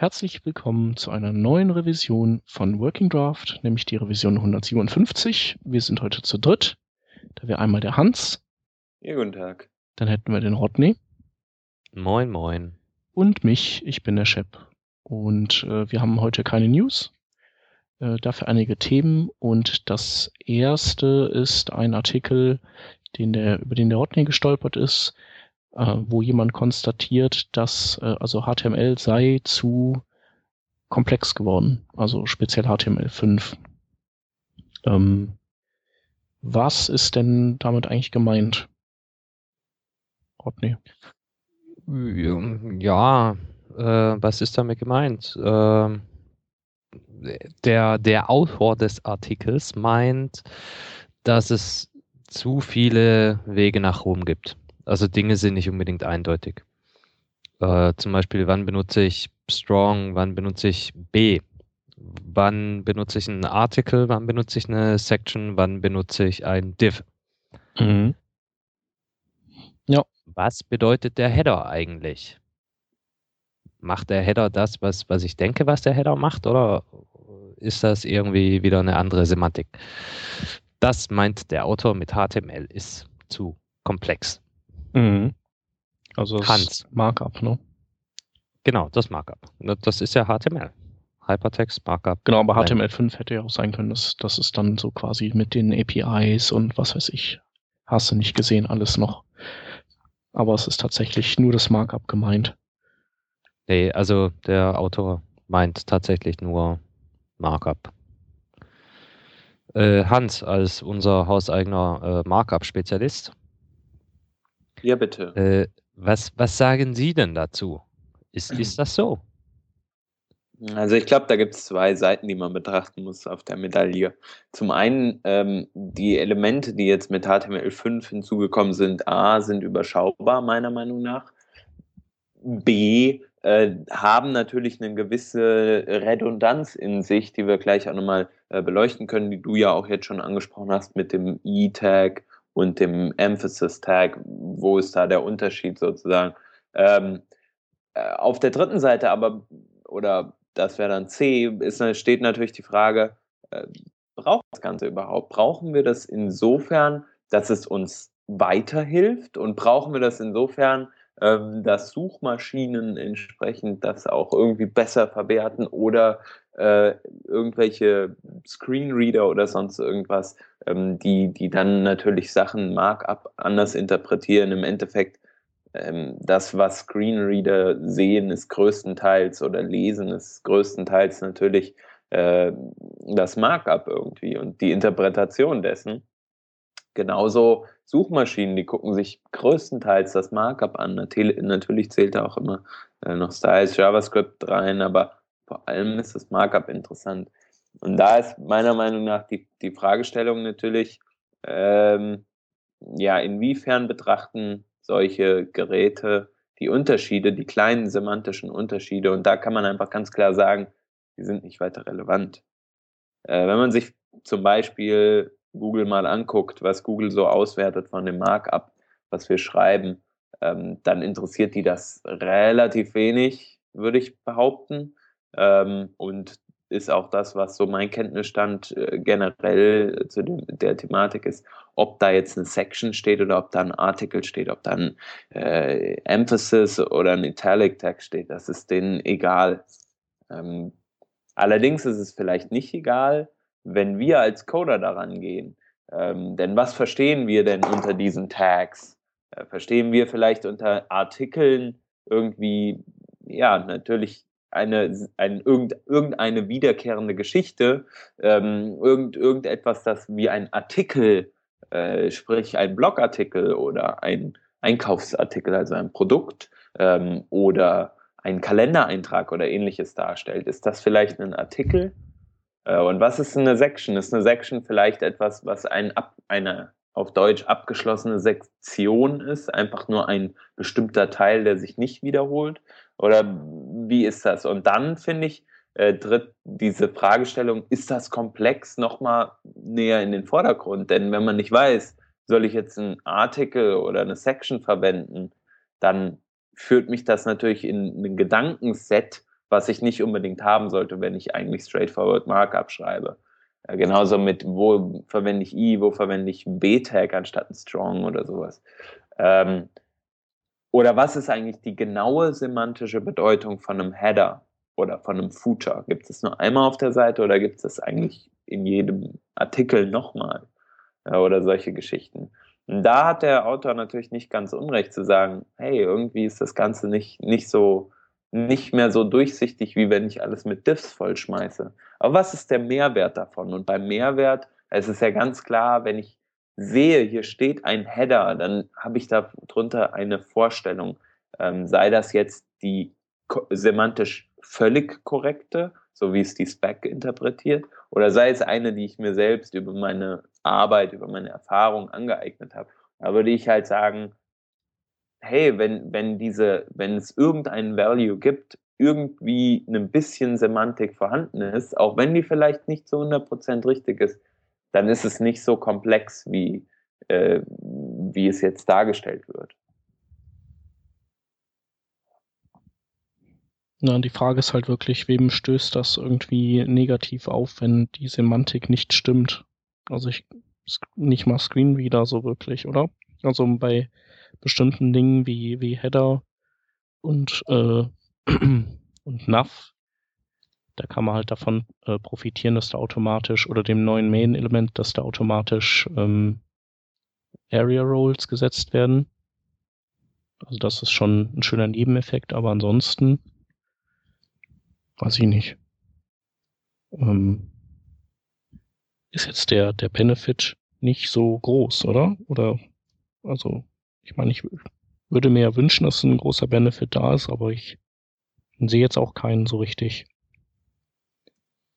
Herzlich willkommen zu einer neuen Revision von Working Draft, nämlich die Revision 157. Wir sind heute zu dritt. Da wäre einmal der Hans. Ja, guten Tag. Dann hätten wir den Rodney. Moin, moin. Und mich, ich bin der Shep. Und äh, wir haben heute keine News, äh, dafür einige Themen. Und das erste ist ein Artikel, den der, über den der Rodney gestolpert ist, äh, wo jemand konstatiert, dass äh, also HTML sei zu komplex geworden, also speziell HTML5. Ähm, was ist denn damit eigentlich gemeint? Rodney. Ja, äh, was ist damit gemeint? Äh, der, der Autor des Artikels meint, dass es zu viele Wege nach Rom gibt. Also Dinge sind nicht unbedingt eindeutig. Äh, zum Beispiel, wann benutze ich strong, wann benutze ich B, wann benutze ich einen Artikel, wann benutze ich eine Section, wann benutze ich ein Div. Mhm. Ja. Was bedeutet der Header eigentlich? Macht der Header das, was, was ich denke, was der Header macht, oder ist das irgendwie wieder eine andere Semantik? Das meint der Autor mit HTML ist zu komplex. Mhm. Also das Hans. Markup, ne? Genau, das Markup. Das ist ja HTML. Hypertext Markup. Genau, aber HTML5 hätte ja auch sein können, dass, dass es dann so quasi mit den APIs und was weiß ich, hast du nicht gesehen, alles noch. Aber es ist tatsächlich nur das Markup gemeint. Nee, also der Autor meint tatsächlich nur Markup. Äh, Hans als unser hauseigener äh, Markup-Spezialist ja, bitte. Äh, was, was sagen Sie denn dazu? Ist, ist das so? Also ich glaube, da gibt es zwei Seiten, die man betrachten muss auf der Medaille. Zum einen ähm, die Elemente, die jetzt mit HTML5 hinzugekommen sind, a, sind überschaubar meiner Meinung nach. B, äh, haben natürlich eine gewisse Redundanz in sich, die wir gleich auch nochmal äh, beleuchten können, die du ja auch jetzt schon angesprochen hast mit dem E-Tag und dem Emphasis Tag, wo ist da der Unterschied sozusagen? Ähm, äh, auf der dritten Seite aber, oder das wäre dann C, ist, steht natürlich die Frage, äh, braucht das Ganze überhaupt? Brauchen wir das insofern, dass es uns weiterhilft und brauchen wir das insofern, ähm, dass Suchmaschinen entsprechend das auch irgendwie besser verwerten oder äh, irgendwelche Screenreader oder sonst irgendwas, ähm, die, die dann natürlich Sachen Markup anders interpretieren. Im Endeffekt, ähm, das, was Screenreader sehen, ist größtenteils oder lesen, ist größtenteils natürlich äh, das Markup irgendwie und die Interpretation dessen. Genauso Suchmaschinen, die gucken sich größtenteils das Markup an. Natürlich zählt da auch immer äh, noch Styles, JavaScript rein, aber vor allem ist das Markup interessant. Und da ist meiner Meinung nach die, die Fragestellung natürlich, ähm, ja, inwiefern betrachten solche Geräte die Unterschiede, die kleinen semantischen Unterschiede. Und da kann man einfach ganz klar sagen, die sind nicht weiter relevant. Äh, wenn man sich zum Beispiel Google mal anguckt, was Google so auswertet von dem Markup, was wir schreiben, ähm, dann interessiert die das relativ wenig, würde ich behaupten. Ähm, und ist auch das, was so mein Kenntnisstand äh, generell zu dem, der Thematik ist, ob da jetzt eine Section steht oder ob da ein Artikel steht, ob da ein äh, Emphasis oder ein Italic Tag steht, das ist denen egal. Ähm, allerdings ist es vielleicht nicht egal, wenn wir als Coder daran gehen. Ähm, denn was verstehen wir denn unter diesen Tags? Äh, verstehen wir vielleicht unter Artikeln irgendwie, ja, natürlich eine, ein, irgendeine wiederkehrende Geschichte, ähm, irgend, irgendetwas, das wie ein Artikel, äh, sprich ein Blogartikel oder ein Einkaufsartikel, also ein Produkt ähm, oder ein Kalendereintrag oder ähnliches darstellt. Ist das vielleicht ein Artikel? Äh, und was ist eine Section? Ist eine Section vielleicht etwas, was ein, eine auf Deutsch abgeschlossene Sektion ist, einfach nur ein bestimmter Teil, der sich nicht wiederholt? Oder wie ist das? Und dann finde ich, äh, tritt diese Fragestellung, ist das komplex, nochmal näher in den Vordergrund? Denn wenn man nicht weiß, soll ich jetzt einen Artikel oder eine Section verwenden, dann führt mich das natürlich in ein Gedankenset, was ich nicht unbedingt haben sollte, wenn ich eigentlich straightforward Markup schreibe. Ja, genauso mit, wo verwende ich I, wo verwende ich B-Tag anstatt ein Strong oder sowas. Ähm, oder was ist eigentlich die genaue semantische Bedeutung von einem Header oder von einem Footer? Gibt es nur einmal auf der Seite oder gibt es das eigentlich in jedem Artikel nochmal? Ja, oder solche Geschichten. Und da hat der Autor natürlich nicht ganz unrecht zu sagen, hey, irgendwie ist das Ganze nicht, nicht so, nicht mehr so durchsichtig, wie wenn ich alles mit Diffs vollschmeiße. Aber was ist der Mehrwert davon? Und beim Mehrwert, es ist ja ganz klar, wenn ich sehe, hier steht ein Header, dann habe ich darunter eine Vorstellung. Ähm, sei das jetzt die semantisch völlig korrekte, so wie es die Spec interpretiert, oder sei es eine, die ich mir selbst über meine Arbeit, über meine Erfahrung angeeignet habe. Da würde ich halt sagen, hey, wenn, wenn diese, wenn es irgendeinen Value gibt, irgendwie ein bisschen Semantik vorhanden ist, auch wenn die vielleicht nicht zu 100% richtig ist, dann ist es nicht so komplex, wie, äh, wie es jetzt dargestellt wird. Na, die Frage ist halt wirklich, wem stößt das irgendwie negativ auf, wenn die Semantik nicht stimmt? Also ich nicht mal Screenreader so wirklich, oder? Also bei bestimmten Dingen wie, wie Header und, äh, und Nav da kann man halt davon äh, profitieren, dass da automatisch oder dem neuen Main-Element, dass da automatisch ähm, Area Roles gesetzt werden. Also das ist schon ein schöner Nebeneffekt, aber ansonsten weiß ich nicht. Ähm, ist jetzt der, der Benefit nicht so groß, oder? Oder, also, ich meine, ich würde mir ja wünschen, dass ein großer Benefit da ist, aber ich sehe jetzt auch keinen so richtig.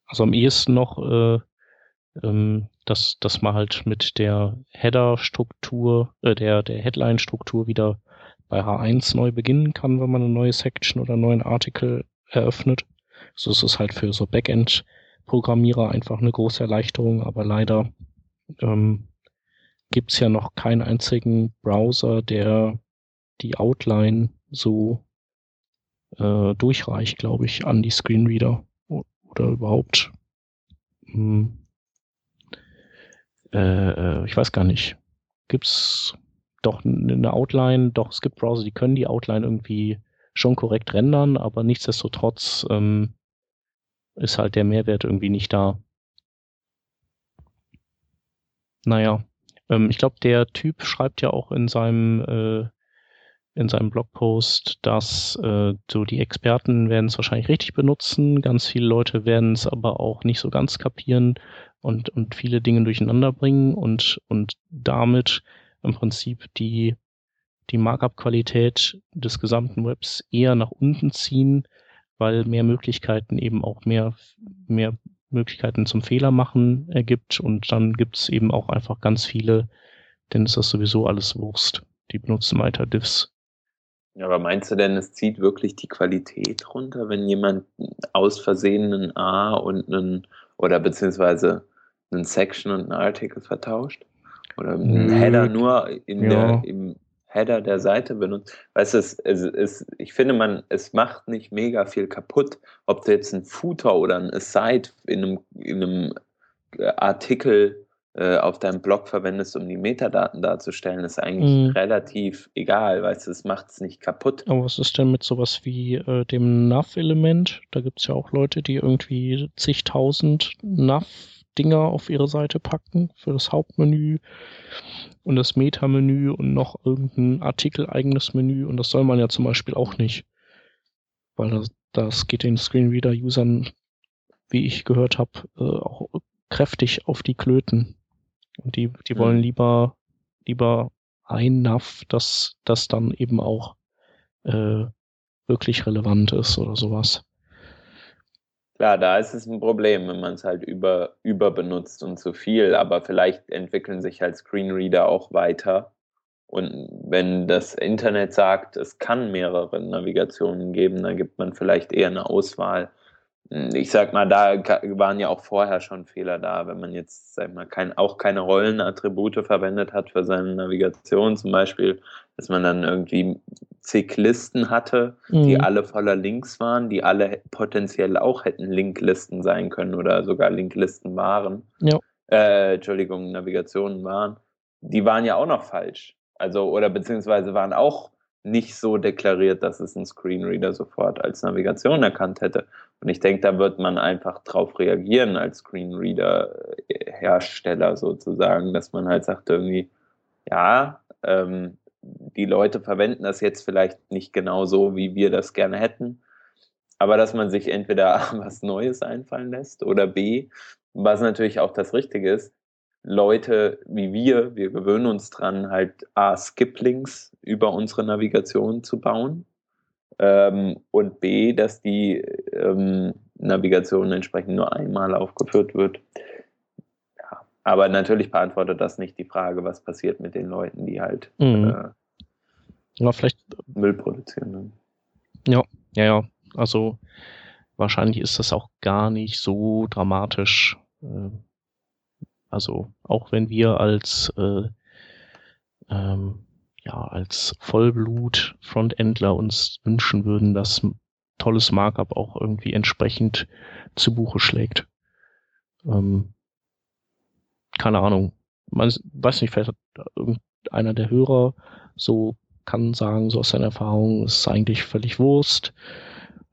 Also am ehesten noch, äh, ähm, dass, dass man halt mit der Header-Struktur, äh, der, der Headline-Struktur wieder bei H1 neu beginnen kann, wenn man eine neue Section oder einen neuen Artikel eröffnet. So ist es halt für so Backend-Programmierer einfach eine große Erleichterung, aber leider ähm, gibt es ja noch keinen einzigen Browser, der die Outline so äh, durchreicht, glaube ich, an die Screenreader oder überhaupt, hm, äh, äh, ich weiß gar nicht, gibt's doch eine Outline, doch es gibt Browser, die können die Outline irgendwie schon korrekt rendern, aber nichtsdestotrotz ähm, ist halt der Mehrwert irgendwie nicht da. Naja, ähm, ich glaube, der Typ schreibt ja auch in seinem äh, in seinem Blogpost, dass äh, so die Experten werden es wahrscheinlich richtig benutzen, ganz viele Leute werden es aber auch nicht so ganz kapieren und, und viele Dinge durcheinander bringen und, und damit im Prinzip die, die Markup-Qualität des gesamten Webs eher nach unten ziehen, weil mehr Möglichkeiten eben auch mehr, mehr Möglichkeiten zum Fehler machen ergibt und dann gibt es eben auch einfach ganz viele, denn ist das sowieso alles Wurst. Die benutzen weiter Diffs ja, aber meinst du denn, es zieht wirklich die Qualität runter, wenn jemand aus Versehen einen A und einen, oder beziehungsweise einen Section und einen Artikel vertauscht? Oder einen. Header nur in ja. der, im Header der Seite benutzt? Weißt du, es, es, es, ich finde, man, es macht nicht mega viel kaputt, ob du jetzt einen Footer oder ein Aside in einem, in einem Artikel äh, auf deinem Blog verwendest, um die Metadaten darzustellen, ist eigentlich mhm. relativ egal, weißt du, es macht es nicht kaputt. Aber was ist denn mit sowas wie äh, dem Nav-Element? Da gibt es ja auch Leute, die irgendwie zigtausend Nav-Dinger auf ihre Seite packen für das Hauptmenü und das Meta-Menü und noch irgendein artikeleigenes Menü und das soll man ja zum Beispiel auch nicht. Weil das, das geht den Screenreader-Usern, wie ich gehört habe, äh, auch kräftig auf die Klöten. Und die, die wollen mhm. lieber, lieber ein NAV, das, das dann eben auch äh, wirklich relevant ist oder sowas. Klar, da ist es ein Problem, wenn man es halt über, überbenutzt und zu viel, aber vielleicht entwickeln sich halt Screenreader auch weiter. Und wenn das Internet sagt, es kann mehrere Navigationen geben, dann gibt man vielleicht eher eine Auswahl ich sag mal, da waren ja auch vorher schon Fehler da, wenn man jetzt, sag mal, kein, auch keine Rollenattribute verwendet hat für seine Navigation zum Beispiel, dass man dann irgendwie zig Listen hatte, mhm. die alle voller Links waren, die alle potenziell auch hätten Linklisten sein können oder sogar Linklisten waren. Ja. Äh, Entschuldigung, Navigationen waren. Die waren ja auch noch falsch. Also, oder beziehungsweise waren auch nicht so deklariert, dass es ein Screenreader sofort als Navigation erkannt hätte. Und ich denke, da wird man einfach drauf reagieren als Screenreader-Hersteller sozusagen, dass man halt sagt irgendwie, ja, ähm, die Leute verwenden das jetzt vielleicht nicht genau so, wie wir das gerne hätten, aber dass man sich entweder A, was Neues einfallen lässt oder B, was natürlich auch das Richtige ist, Leute wie wir, wir gewöhnen uns dran, halt A, Skip-Links über unsere Navigation zu bauen ähm, und B, dass die ähm, Navigation entsprechend nur einmal aufgeführt wird. Aber natürlich beantwortet das nicht die Frage, was passiert mit den Leuten, die halt mhm. äh, vielleicht, Müll produzieren. Ne? Ja, ja, ja. Also wahrscheinlich ist das auch gar nicht so dramatisch. Äh, also auch wenn wir als äh, ähm, ja als Vollblut Frontendler uns wünschen würden, dass tolles Markup auch irgendwie entsprechend zu Buche schlägt. Ähm, keine Ahnung. Man weiß nicht, vielleicht hat irgendeiner der Hörer so kann sagen, so aus seiner Erfahrung, ist eigentlich völlig Wurst.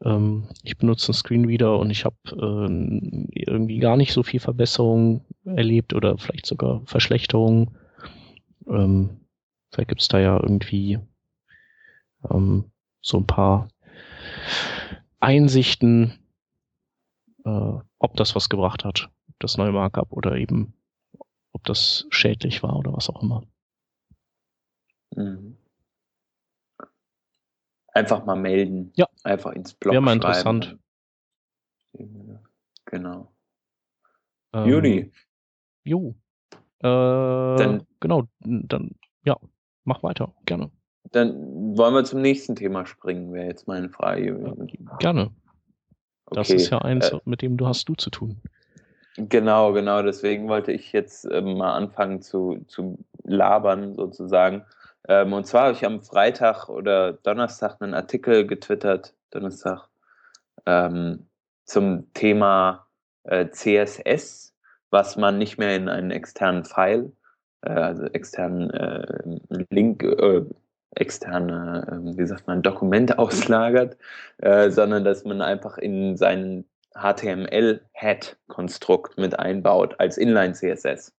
Ähm, ich benutze einen Screenreader und ich habe äh, irgendwie gar nicht so viel Verbesserung erlebt oder vielleicht sogar Verschlechterung. Ähm, vielleicht gibt es da ja irgendwie ähm, so ein paar Einsichten, äh, ob das was gebracht hat, das neue Markup oder eben ob das schädlich war oder was auch immer. Mhm. Einfach mal melden. Ja. Einfach ins Blog Wäre mal interessant. Genau. Ähm, Juni. Jo. Äh, dann, genau, dann, ja, mach weiter, gerne. Dann wollen wir zum nächsten Thema springen, wäre jetzt meine Frage. Gerne. Das okay. ist ja eins, äh, mit dem du hast du zu tun. Genau, genau. Deswegen wollte ich jetzt äh, mal anfangen zu, zu labern, sozusagen. Ähm, und zwar habe ich am Freitag oder Donnerstag einen Artikel getwittert, Donnerstag, ähm, zum Thema äh, CSS, was man nicht mehr in einen externen File, äh, also externen äh, Link, äh, externe, ähm, wie sagt man, Dokumente auslagert, äh, sondern dass man einfach in sein HTML-Head-Konstrukt mit einbaut als Inline-CSS.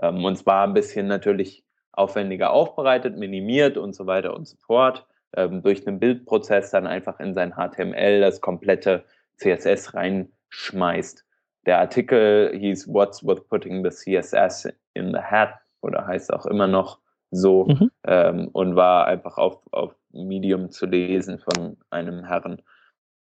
Ähm, und zwar ein bisschen natürlich aufwendiger aufbereitet, minimiert und so weiter und so fort, ähm, durch einen Bildprozess dann einfach in sein HTML das komplette CSS reinschmeißt. Der Artikel hieß What's with putting the CSS in the hat oder heißt auch immer noch so mhm. ähm, und war einfach auf, auf Medium zu lesen von einem Herren.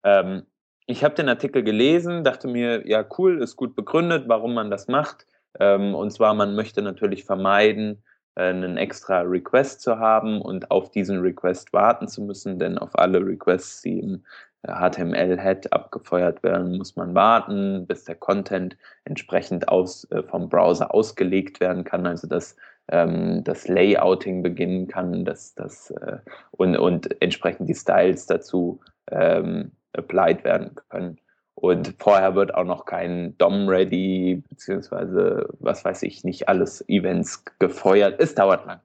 Ähm, ich habe den Artikel gelesen, dachte mir, ja cool, ist gut begründet, warum man das macht. Ähm, und zwar, man möchte natürlich vermeiden, äh, einen extra Request zu haben und auf diesen Request warten zu müssen, denn auf alle Requests, die im HTML-Head äh, abgefeuert werden, muss man warten, bis der Content entsprechend aus, äh, vom Browser ausgelegt werden kann, also dass ähm, das Layouting beginnen kann dass, dass, äh, und, und entsprechend die Styles dazu ähm, applied werden können. Und vorher wird auch noch kein DOM-Ready, beziehungsweise was weiß ich, nicht alles Events gefeuert. Es dauert lang.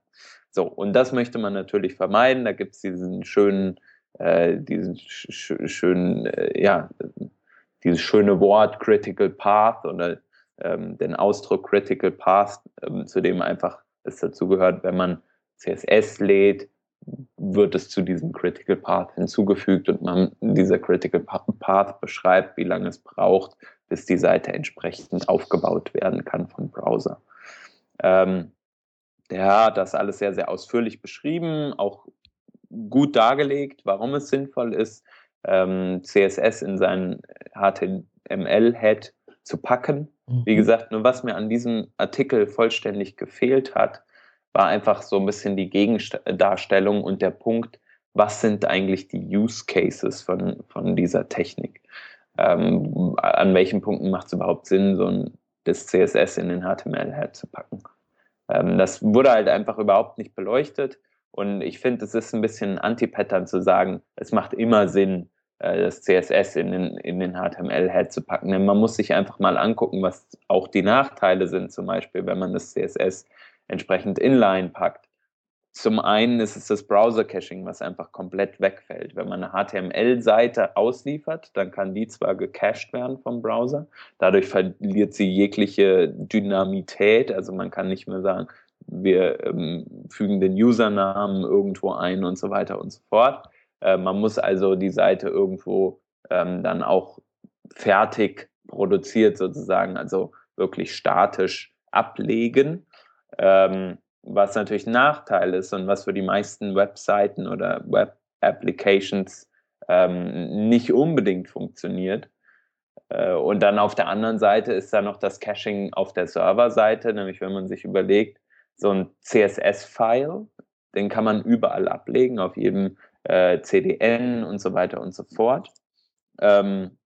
So, und das möchte man natürlich vermeiden. Da gibt es diesen schönen, äh, diesen sch schönen, äh, ja, dieses schöne Wort Critical Path oder ähm, den Ausdruck Critical Path, ähm, zu dem einfach es dazu gehört, wenn man CSS lädt, wird es zu diesem Critical Path hinzugefügt und man dieser Critical Path beschreibt, wie lange es braucht, bis die Seite entsprechend aufgebaut werden kann vom Browser. Ähm, der hat das alles sehr, sehr ausführlich beschrieben, auch gut dargelegt, warum es sinnvoll ist, ähm, CSS in seinen HTML-Head zu packen. Wie mhm. gesagt, nur was mir an diesem Artikel vollständig gefehlt hat, war einfach so ein bisschen die Gegendarstellung und der Punkt, was sind eigentlich die Use Cases von, von dieser Technik? Ähm, an welchen Punkten macht es überhaupt Sinn, so ein, das CSS in den HTML herzupacken? Ähm, das wurde halt einfach überhaupt nicht beleuchtet Und ich finde, es ist ein bisschen Anti-Pattern zu sagen, es macht immer Sinn, äh, das CSS in den, in den HTML-Head zu packen. Denn man muss sich einfach mal angucken, was auch die Nachteile sind, zum Beispiel, wenn man das CSS entsprechend inline packt. Zum einen ist es das Browser-Caching, was einfach komplett wegfällt. Wenn man eine HTML-Seite ausliefert, dann kann die zwar gecached werden vom Browser, dadurch verliert sie jegliche Dynamität, also man kann nicht mehr sagen, wir ähm, fügen den Usernamen irgendwo ein und so weiter und so fort. Äh, man muss also die Seite irgendwo ähm, dann auch fertig produziert sozusagen, also wirklich statisch ablegen. Ähm, was natürlich ein Nachteil ist und was für die meisten Webseiten oder Web-Applications ähm, nicht unbedingt funktioniert. Äh, und dann auf der anderen Seite ist da noch das Caching auf der Serverseite, nämlich wenn man sich überlegt, so ein CSS-File, den kann man überall ablegen, auf jedem äh, CDN und so weiter und so fort. Ähm,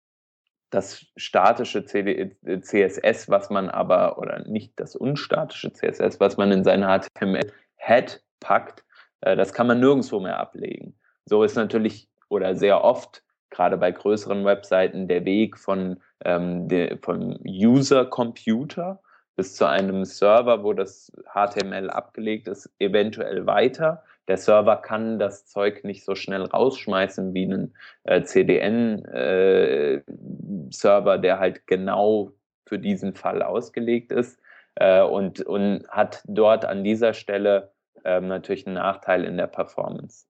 das statische CSS, was man aber, oder nicht das unstatische CSS, was man in sein HTML-Head packt, äh, das kann man nirgendwo mehr ablegen. So ist natürlich oder sehr oft, gerade bei größeren Webseiten, der Weg von, ähm, de, vom User-Computer bis zu einem Server, wo das HTML abgelegt ist, eventuell weiter. Der Server kann das Zeug nicht so schnell rausschmeißen wie einen äh, CDN-Server, äh, der halt genau für diesen Fall ausgelegt ist äh, und, und hat dort an dieser Stelle ähm, natürlich einen Nachteil in der Performance.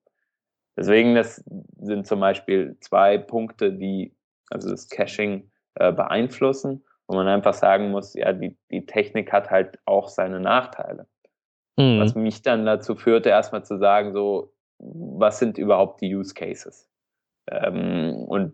Deswegen, das sind zum Beispiel zwei Punkte, die also das Caching äh, beeinflussen wo man einfach sagen muss, ja, die, die Technik hat halt auch seine Nachteile. Mhm. Was mich dann dazu führte, erstmal zu sagen, so, was sind überhaupt die Use Cases? Ähm, und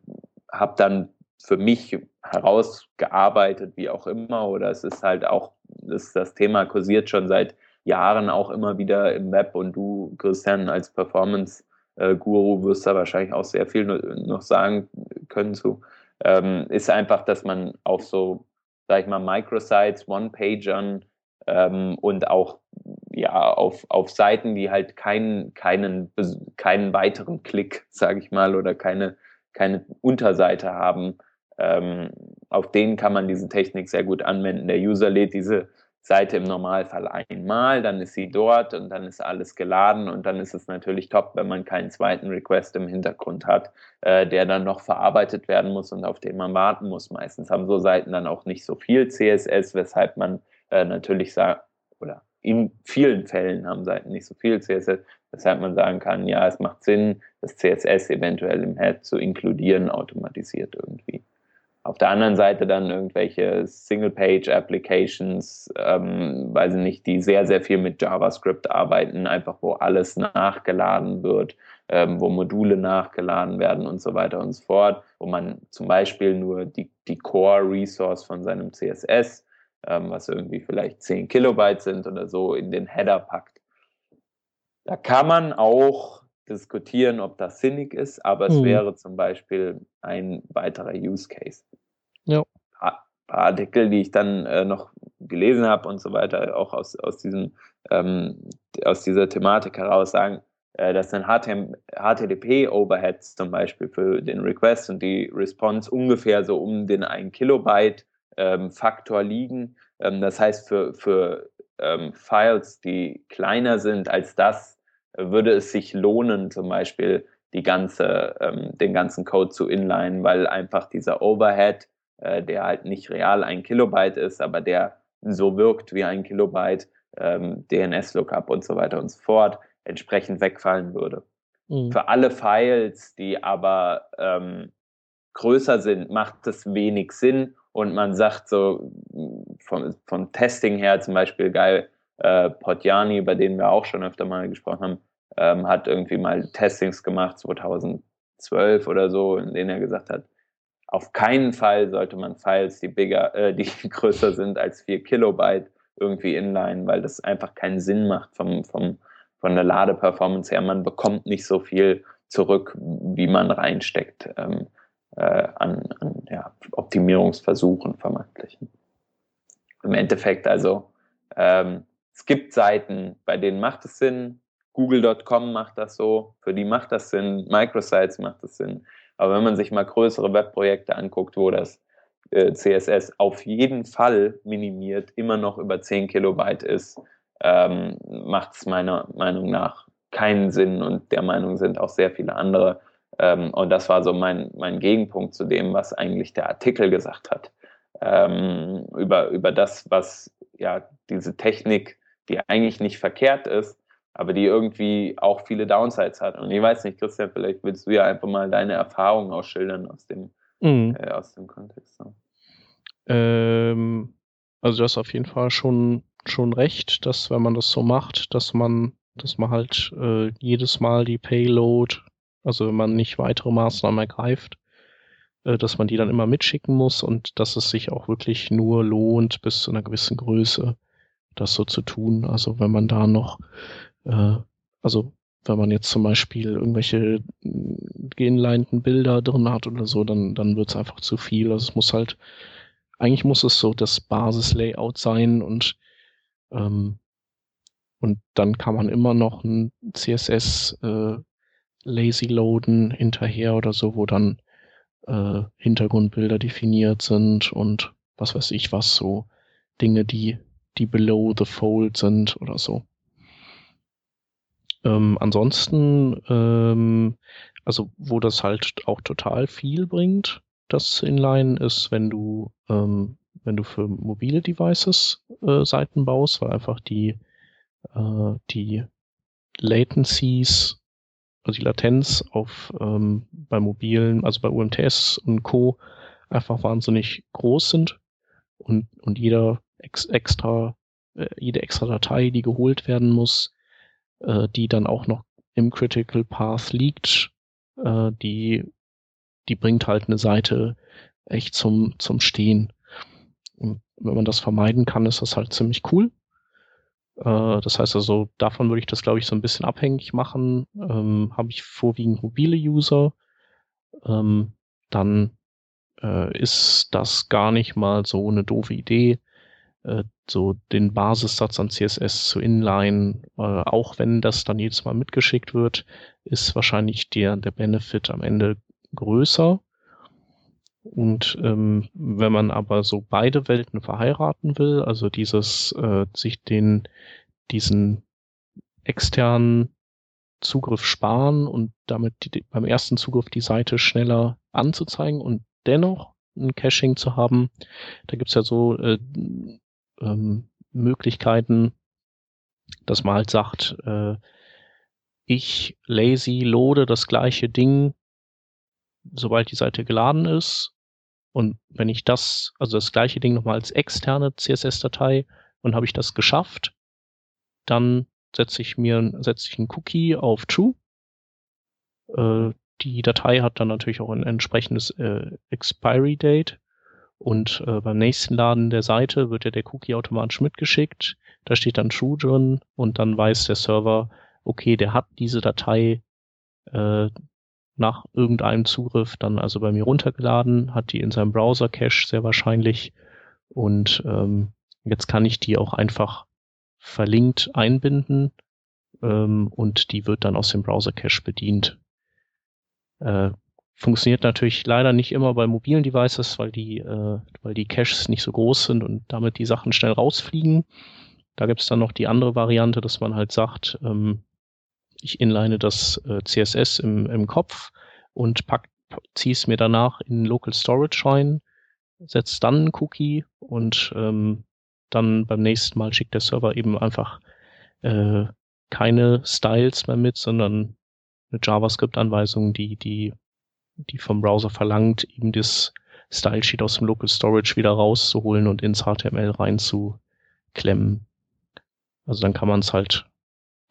habe dann für mich herausgearbeitet, wie auch immer, oder es ist halt auch, das, das Thema kursiert schon seit Jahren auch immer wieder im Web und du, Christian, als Performance-Guru wirst da wahrscheinlich auch sehr viel noch sagen können zu ähm, ist einfach, dass man auf so, sag ich mal, Microsites, One-Pagern ähm, und auch ja, auf, auf Seiten, die halt keinen, keinen, keinen weiteren Klick, sage ich mal, oder keine, keine Unterseite haben, ähm, auf denen kann man diese Technik sehr gut anwenden. Der User lädt diese Seite im Normalfall einmal, dann ist sie dort und dann ist alles geladen und dann ist es natürlich top, wenn man keinen zweiten Request im Hintergrund hat, äh, der dann noch verarbeitet werden muss und auf den man warten muss. Meistens haben so Seiten dann auch nicht so viel CSS, weshalb man äh, natürlich sagt, oder in vielen Fällen haben Seiten nicht so viel CSS, weshalb man sagen kann, ja, es macht Sinn, das CSS eventuell im Head zu inkludieren, automatisiert irgendwie. Auf der anderen Seite dann irgendwelche Single-Page-Applications, ähm, weiß ich nicht, die sehr, sehr viel mit JavaScript arbeiten, einfach wo alles nachgeladen wird, ähm, wo Module nachgeladen werden und so weiter und so fort, wo man zum Beispiel nur die, die Core-Resource von seinem CSS, ähm, was irgendwie vielleicht 10 Kilobyte sind oder so, in den Header packt. Da kann man auch diskutieren, ob das sinnig ist, aber es mhm. wäre zum Beispiel ein weiterer Use Case. Ja. Ein paar Artikel, die ich dann äh, noch gelesen habe und so weiter, auch aus, aus, diesem, ähm, aus dieser Thematik heraus sagen, äh, dass ein HTTP-Overheads zum Beispiel für den Request und die Response ungefähr so um den 1 Kilobyte Faktor liegen. Ähm, das heißt, für, für ähm, Files, die kleiner sind als das, würde es sich lohnen, zum Beispiel die ganze, ähm, den ganzen Code zu inline, weil einfach dieser Overhead, äh, der halt nicht real ein Kilobyte ist, aber der so wirkt wie ein Kilobyte, ähm, DNS-Lookup und so weiter und so fort, entsprechend wegfallen würde. Mhm. Für alle Files, die aber ähm, größer sind, macht es wenig Sinn und man sagt so vom, vom Testing her zum Beispiel geil, äh, Podjani, über den wir auch schon öfter mal gesprochen haben, ähm, hat irgendwie mal Testings gemacht, 2012 oder so, in denen er gesagt hat, auf keinen Fall sollte man Files, die bigger, äh, die größer sind als 4 Kilobyte, irgendwie inline, weil das einfach keinen Sinn macht vom, vom, von der Ladeperformance her. Man bekommt nicht so viel zurück, wie man reinsteckt ähm, äh, an, an ja, Optimierungsversuchen vermeintlichen. Im Endeffekt also ähm, es gibt Seiten, bei denen macht es Sinn Google.com macht das so, für die macht das Sinn, Microsites macht das Sinn. Aber wenn man sich mal größere Webprojekte anguckt, wo das äh, CSS auf jeden Fall minimiert, immer noch über 10 Kilobyte ist, ähm, macht es meiner Meinung nach keinen Sinn und der Meinung sind auch sehr viele andere. Ähm, und das war so mein, mein Gegenpunkt zu dem, was eigentlich der Artikel gesagt hat. Ähm, über, über das, was ja diese Technik, die eigentlich nicht verkehrt ist, aber die irgendwie auch viele Downsides hat. Und ich weiß nicht, Christian, vielleicht willst du ja einfach mal deine Erfahrungen ausschildern aus dem, mhm. äh, aus dem Kontext. So. Ähm, also du hast auf jeden Fall schon, schon recht, dass wenn man das so macht, dass man, dass man halt äh, jedes Mal die Payload, also wenn man nicht weitere Maßnahmen ergreift, äh, dass man die dann immer mitschicken muss und dass es sich auch wirklich nur lohnt, bis zu einer gewissen Größe das so zu tun. Also wenn man da noch äh, also wenn man jetzt zum Beispiel irgendwelche geinlinten Bilder drin hat oder so, dann, dann wird es einfach zu viel. Also es muss halt, eigentlich muss es so das Basislayout sein und ähm, und dann kann man immer noch ein CSS äh, lazy loaden hinterher oder so, wo dann äh, Hintergrundbilder definiert sind und was weiß ich was, so Dinge, die, die below the fold sind oder so. Ähm, ansonsten, ähm, also wo das halt auch total viel bringt, das Inline ist, wenn du, ähm, wenn du für mobile Devices äh, Seiten baust, weil einfach die, äh, die Latencies, die Latenz auf ähm, bei mobilen, also bei UMTS und Co. einfach wahnsinnig groß sind und, und jeder ex extra, äh, jede extra Datei, die geholt werden muss, äh, die dann auch noch im Critical Path liegt, äh, die, die bringt halt eine Seite echt zum, zum Stehen. Und wenn man das vermeiden kann, ist das halt ziemlich cool. Äh, das heißt also, davon würde ich das, glaube ich, so ein bisschen abhängig machen. Ähm, Habe ich vorwiegend mobile User, ähm, dann äh, ist das gar nicht mal so eine doofe Idee, äh, so den Basissatz an CSS zu inline, äh, auch wenn das dann jedes Mal mitgeschickt wird, ist wahrscheinlich der, der Benefit am Ende größer. Und ähm, wenn man aber so beide Welten verheiraten will, also dieses äh, sich den diesen externen Zugriff sparen und damit die, beim ersten Zugriff die Seite schneller anzuzeigen und dennoch ein Caching zu haben, da gibt's ja so äh, ähm, Möglichkeiten, dass man halt sagt, äh, ich lazy loade das gleiche Ding, sobald die Seite geladen ist. Und wenn ich das, also das gleiche Ding nochmal als externe CSS-Datei und habe ich das geschafft, dann setze ich mir setze ich einen Cookie auf True. Äh, die Datei hat dann natürlich auch ein entsprechendes äh, Expiry Date und äh, beim nächsten Laden der Seite wird ja der Cookie automatisch mitgeschickt. Da steht dann True drin und dann weiß der Server, okay, der hat diese Datei äh, nach irgendeinem Zugriff dann also bei mir runtergeladen, hat die in seinem Browser-Cache sehr wahrscheinlich und ähm, jetzt kann ich die auch einfach verlinkt einbinden ähm, und die wird dann aus dem Browser-Cache bedient. Äh, Funktioniert natürlich leider nicht immer bei mobilen Devices, weil die, äh, weil die Caches nicht so groß sind und damit die Sachen schnell rausfliegen. Da gibt es dann noch die andere Variante, dass man halt sagt, ähm, ich inline das äh, CSS im, im Kopf und pack, ziehe es mir danach in Local Storage rein, setze dann einen Cookie und ähm, dann beim nächsten Mal schickt der Server eben einfach äh, keine Styles mehr mit, sondern eine JavaScript-Anweisung, die die die vom Browser verlangt, eben das Stylesheet aus dem Local Storage wieder rauszuholen und ins HTML reinzuklemmen. Also dann kann man es halt,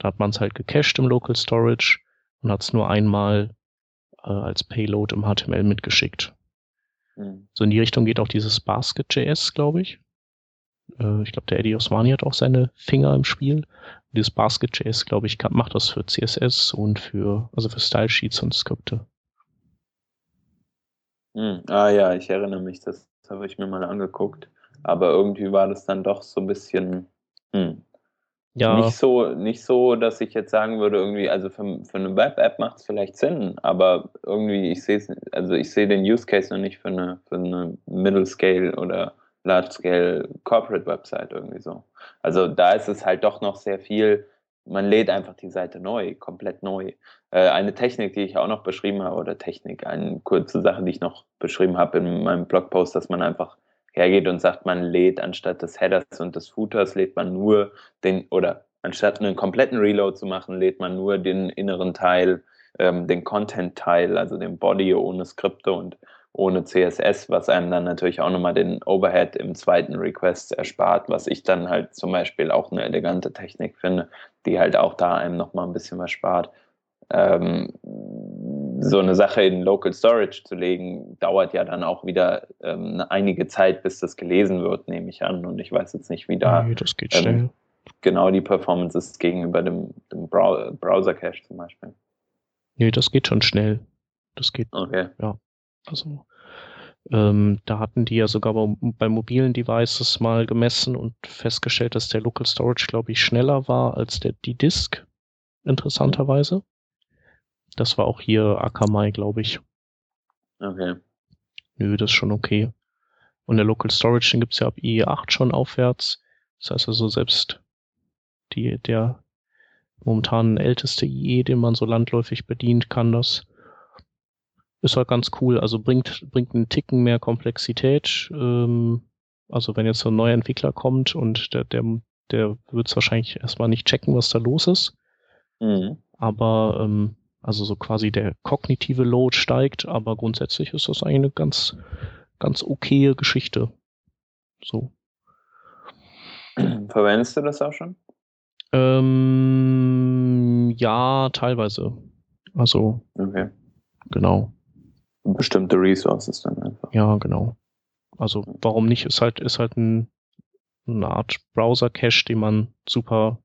da hat man es halt gecached im Local Storage und hat es nur einmal äh, als Payload im HTML mitgeschickt. Mhm. So in die Richtung geht auch dieses Basket.js, glaube ich. Äh, ich glaube, der Eddie Osmani hat auch seine Finger im Spiel. Und dieses Basket.js, glaube ich, kann, macht das für CSS und für, also für Stylesheets und Skripte. Hm. Ah ja, ich erinnere mich, das habe ich mir mal angeguckt. Aber irgendwie war das dann doch so ein bisschen, hm, Ja. Nicht so, nicht so, dass ich jetzt sagen würde, irgendwie, also für, für eine Web-App macht es vielleicht Sinn, aber irgendwie, ich sehe also ich sehe den Use Case noch nicht für eine, für eine Middle-Scale oder Large-Scale Corporate Website irgendwie so. Also da ist es halt doch noch sehr viel, man lädt einfach die Seite neu, komplett neu. Äh, eine Technik, die ich auch noch beschrieben habe, oder Technik, eine kurze Sache, die ich noch beschrieben habe in meinem Blogpost, dass man einfach hergeht und sagt, man lädt anstatt des Headers und des Footers, lädt man nur den, oder anstatt einen kompletten Reload zu machen, lädt man nur den inneren Teil, ähm, den Content-Teil, also den Body ohne Skripte und ohne CSS, was einem dann natürlich auch nochmal den Overhead im zweiten Request erspart, was ich dann halt zum Beispiel auch eine elegante Technik finde, die halt auch da einem nochmal ein bisschen was spart. Ähm, so eine Sache in Local Storage zu legen, dauert ja dann auch wieder ähm, einige Zeit, bis das gelesen wird, nehme ich an. Und ich weiß jetzt nicht, wie da nee, ähm, genau die Performance ist gegenüber dem, dem Browser-Cache zum Beispiel. Nee, das geht schon schnell. Das geht. Okay. Ja. Also ähm, da hatten die ja sogar bei, bei, mobilen Devices mal gemessen und festgestellt, dass der Local Storage, glaube ich, schneller war als der, die Disk, interessanterweise. Das war auch hier Akamai, glaube ich. Okay. Nö, das ist schon okay. Und der Local Storage, den gibt's ja ab IE8 schon aufwärts. Das heißt also selbst die, der momentan älteste IE, den man so landläufig bedient, kann das. Ist halt ganz cool. Also bringt, bringt einen Ticken mehr Komplexität. Ähm, also wenn jetzt so ein neuer Entwickler kommt und der, der, der wird es wahrscheinlich erstmal nicht checken, was da los ist. Mhm. Aber ähm, also so quasi der kognitive Load steigt, aber grundsätzlich ist das eigentlich eine ganz, ganz okaye Geschichte. So. Verwendest du das auch schon? Ähm, ja, teilweise. Also, okay. genau. Bestimmte Resources dann einfach. Ja, genau. Also, warum nicht? Ist halt, ist halt ein, eine Art Browser-Cache, den man super,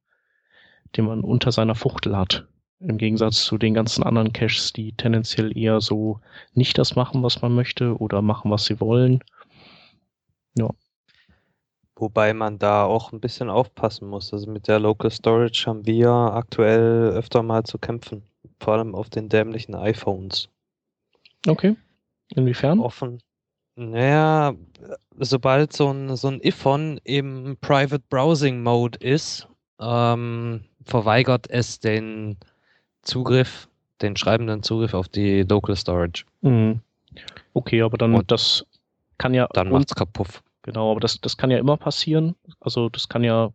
den man unter seiner Fuchtel hat. Im Gegensatz zu den ganzen anderen Caches, die tendenziell eher so nicht das machen, was man möchte oder machen, was sie wollen. Ja. Wobei man da auch ein bisschen aufpassen muss. Also mit der Local Storage haben wir aktuell öfter mal zu kämpfen. Vor allem auf den dämlichen iPhones. Okay. Inwiefern? Offen. Naja, sobald so ein, so ein iPhone im Private Browsing Mode ist, ähm, verweigert es den Zugriff, den schreibenden Zugriff auf die Local Storage. Mhm. Okay, aber dann Und das kann ja. Dann macht's kaputt. Genau, aber das, das kann ja immer passieren. Also das kann ja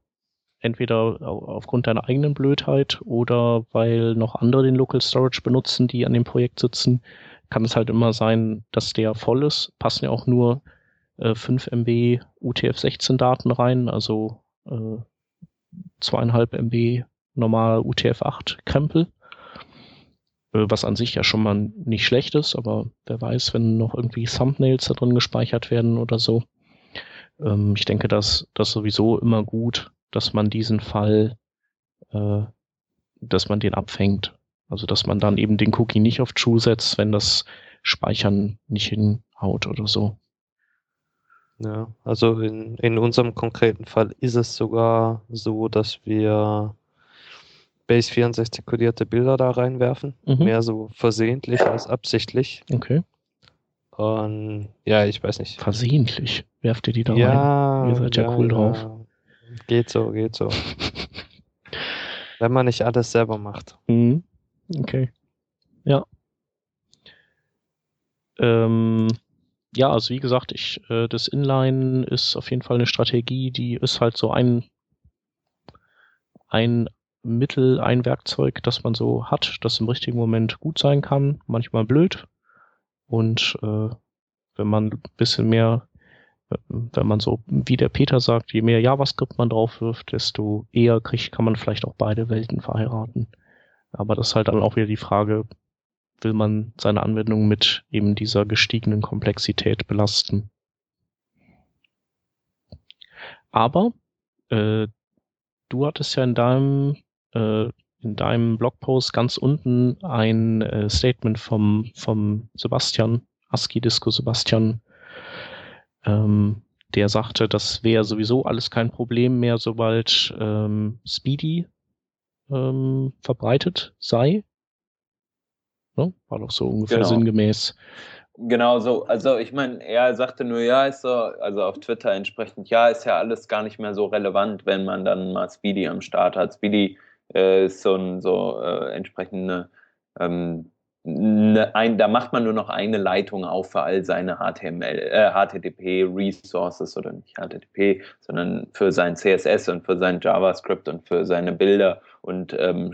entweder aufgrund deiner eigenen Blödheit oder weil noch andere den Local Storage benutzen, die an dem Projekt sitzen, kann es halt immer sein, dass der voll ist. Passen ja auch nur äh, 5 MB UTF-16 Daten rein, also äh, zweieinhalb MB normal UTF-8 Krempel. Äh, was an sich ja schon mal nicht schlecht ist, aber wer weiß, wenn noch irgendwie Thumbnails da drin gespeichert werden oder so. Ähm, ich denke, dass das sowieso immer gut, dass man diesen Fall, äh, dass man den abfängt. Also dass man dann eben den Cookie nicht auf True setzt, wenn das Speichern nicht hinhaut oder so. Ja, also in, in unserem konkreten Fall ist es sogar so, dass wir Base 64 kodierte Bilder da reinwerfen. Mhm. Mehr so versehentlich als absichtlich. Okay. Und ja, ich weiß nicht. Versehentlich werft ihr die da ja, rein? Ihr seid ja, ja cool ja. drauf. Geht so, geht so. Wenn man nicht alles selber macht. Mhm. Okay. Ja. Ähm, ja, also wie gesagt, ich, äh, das Inline ist auf jeden Fall eine Strategie, die ist halt so ein, ein Mittel, ein Werkzeug, das man so hat, das im richtigen Moment gut sein kann, manchmal blöd. Und äh, wenn man ein bisschen mehr, wenn man so, wie der Peter sagt, je mehr JavaScript man drauf wirft, desto eher kriegt, kann man vielleicht auch beide Welten verheiraten. Aber das ist halt dann auch wieder die Frage, will man seine Anwendung mit eben dieser gestiegenen Komplexität belasten? Aber äh, du hattest ja in deinem äh, in deinem Blogpost ganz unten ein äh, Statement vom, vom Sebastian, ASCII-Disco Sebastian, ähm, der sagte, das wäre sowieso alles kein Problem mehr, sobald ähm, Speedy ähm, verbreitet sei. Ne? War doch so ungefähr genau. sinngemäß. Genau so. Also ich meine, er sagte nur, ja, ist so, also auf Twitter entsprechend, ja, ist ja alles gar nicht mehr so relevant, wenn man dann mal Speedy am Start hat. Speedy äh, so so äh, entsprechende ähm, ne, ein, da macht man nur noch eine Leitung auf für all seine HTML, äh, HTTP Resources oder nicht HTTP, sondern für sein CSS und für sein JavaScript und für seine Bilder und ähm,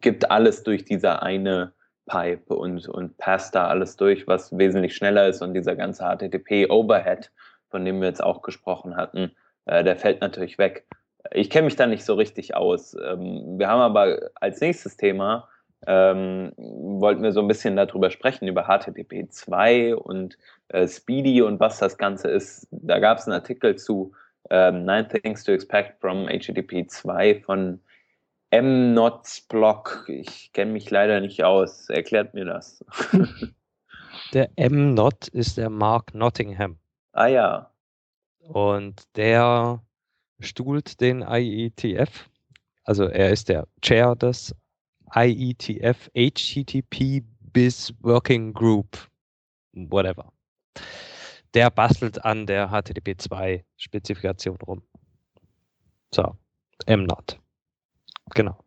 gibt alles durch diese eine Pipe und, und passt da alles durch, was wesentlich schneller ist und dieser ganze HTTP-Overhead, von dem wir jetzt auch gesprochen hatten, äh, der fällt natürlich weg. Ich kenne mich da nicht so richtig aus. Ähm, wir haben aber als nächstes Thema, ähm, wollten wir so ein bisschen darüber sprechen, über HTTP 2 und äh, Speedy und was das Ganze ist. Da gab es einen Artikel zu ähm, Nine Things to Expect from HTTP 2 von M-Nots Blog. Ich kenne mich leider nicht aus. Erklärt mir das. der M-Not ist der Mark Nottingham. Ah ja. Und der stuhlt den IETF. Also er ist der Chair des IETF HTTP bis Working Group. Whatever. Der bastelt an der HTTP 2 Spezifikation rum. So, M-Not. Genau.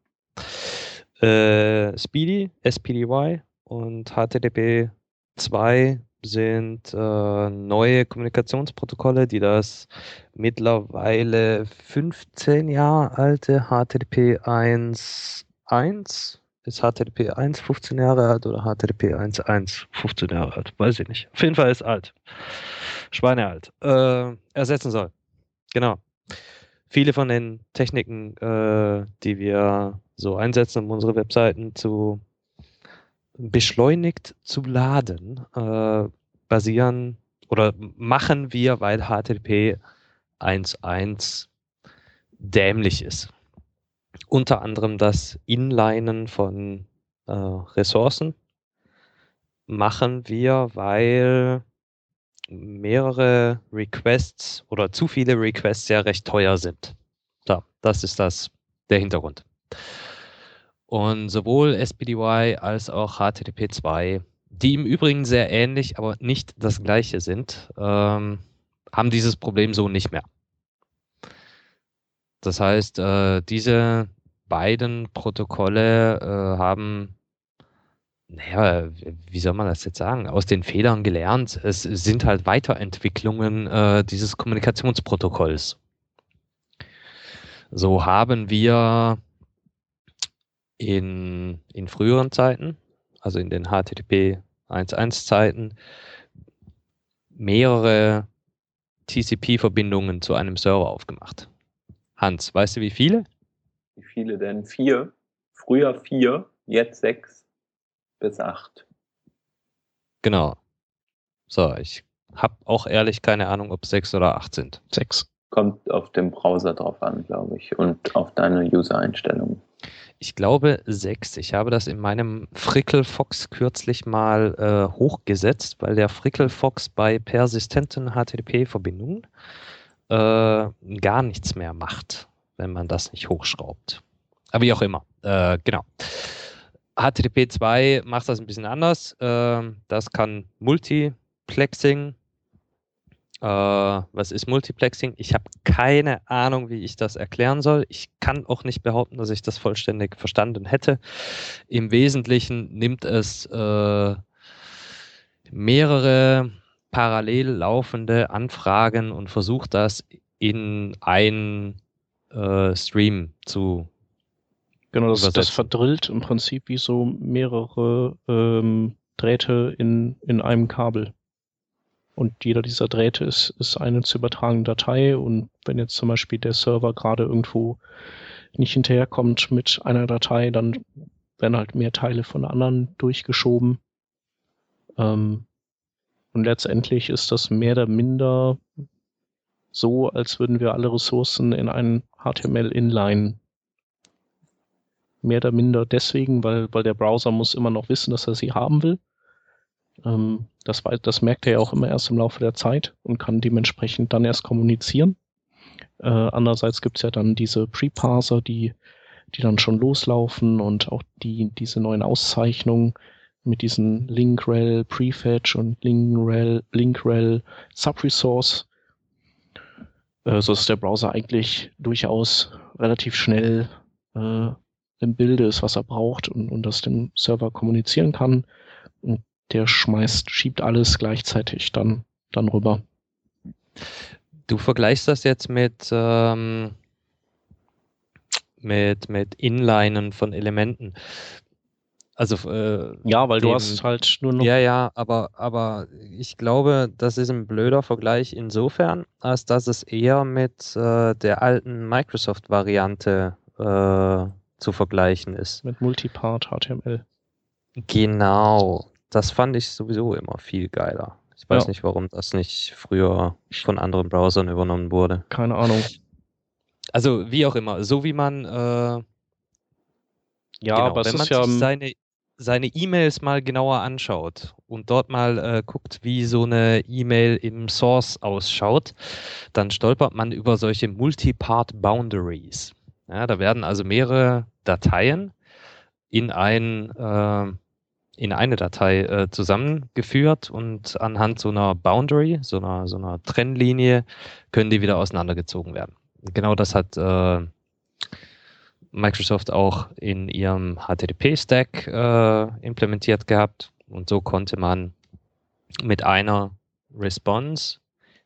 Äh, Speedy, SPDY und HTTP 2 sind äh, neue Kommunikationsprotokolle, die das mittlerweile 15 Jahre alte HTTP 1.1 ist HTTP 1 15 Jahre alt oder HTTP 1.1 15 Jahre alt? Weiß ich nicht. Auf jeden Fall ist alt. Schweinealt. Äh, ersetzen soll. Genau viele von den Techniken, äh, die wir so einsetzen, um unsere Webseiten zu beschleunigt zu laden, äh, basieren oder machen wir, weil HTTP 1.1 dämlich ist. Unter anderem das Inlinen von äh, Ressourcen machen wir, weil mehrere Requests oder zu viele Requests ja recht teuer sind. So, das ist das der Hintergrund. Und sowohl SPDY als auch HTTP 2, die im Übrigen sehr ähnlich, aber nicht das gleiche sind, ähm, haben dieses Problem so nicht mehr. Das heißt, äh, diese beiden Protokolle äh, haben naja, wie soll man das jetzt sagen, aus den Fehlern gelernt. Es sind halt Weiterentwicklungen äh, dieses Kommunikationsprotokolls. So haben wir in, in früheren Zeiten, also in den HTTP 1.1 Zeiten, mehrere TCP-Verbindungen zu einem Server aufgemacht. Hans, weißt du wie viele? Wie viele denn? Vier. Früher vier, jetzt sechs bis 8. Genau. So, ich habe auch ehrlich keine Ahnung, ob 6 oder 8 sind. 6. Kommt auf den Browser drauf an, glaube ich, und auf deine User-Einstellungen. Ich glaube 6. Ich habe das in meinem Frickelfox kürzlich mal äh, hochgesetzt, weil der Frickelfox bei persistenten HTTP-Verbindungen äh, gar nichts mehr macht, wenn man das nicht hochschraubt. Aber wie auch immer. Äh, genau. HTTP 2 macht das ein bisschen anders. Ähm, das kann Multiplexing. Äh, was ist Multiplexing? Ich habe keine Ahnung, wie ich das erklären soll. Ich kann auch nicht behaupten, dass ich das vollständig verstanden hätte. Im Wesentlichen nimmt es äh, mehrere parallel laufende Anfragen und versucht das in einen äh, Stream zu Genau, das, das verdrillt im Prinzip wie so mehrere ähm, Drähte in, in einem Kabel. Und jeder dieser Drähte ist, ist eine zu übertragende Datei. Und wenn jetzt zum Beispiel der Server gerade irgendwo nicht hinterherkommt mit einer Datei, dann werden halt mehr Teile von anderen durchgeschoben. Ähm, und letztendlich ist das mehr oder minder so, als würden wir alle Ressourcen in einen HTML-Inline mehr oder minder deswegen, weil, weil der Browser muss immer noch wissen, dass er sie haben will. Ähm, das, das merkt er ja auch immer erst im Laufe der Zeit und kann dementsprechend dann erst kommunizieren. Äh, andererseits gibt's ja dann diese Pre-Parser, die, die dann schon loslaufen und auch die, diese neuen Auszeichnungen mit diesen Link-Rel Prefetch und Link-Rel Link-Rel Subresource, äh, so dass der Browser eigentlich durchaus relativ schnell äh, im Bilde ist, was er braucht und, und das dem Server kommunizieren kann. Und der schmeißt, schiebt alles gleichzeitig dann, dann rüber. Du vergleichst das jetzt mit, ähm, mit, mit Inlinen von Elementen. Also äh, ja, weil dem, du hast halt nur noch. Ja, ja, aber, aber ich glaube, das ist ein blöder Vergleich insofern, als dass es eher mit äh, der alten Microsoft-Variante äh, zu vergleichen ist. Mit Multipart HTML. Genau. Das fand ich sowieso immer viel geiler. Ich weiß ja. nicht, warum das nicht früher von anderen Browsern übernommen wurde. Keine Ahnung. Also wie auch immer, so wie man äh, ja, genau, aber es wenn man ist ja seine seine E-Mails mal genauer anschaut und dort mal äh, guckt, wie so eine E-Mail im Source ausschaut, dann stolpert man über solche Multipart Boundaries. Ja, da werden also mehrere Dateien in ein äh, in eine Datei äh, zusammengeführt und anhand so einer Boundary, so einer, so einer Trennlinie, können die wieder auseinandergezogen werden. Genau das hat äh, Microsoft auch in ihrem HTTP-Stack äh, implementiert gehabt und so konnte man mit einer Response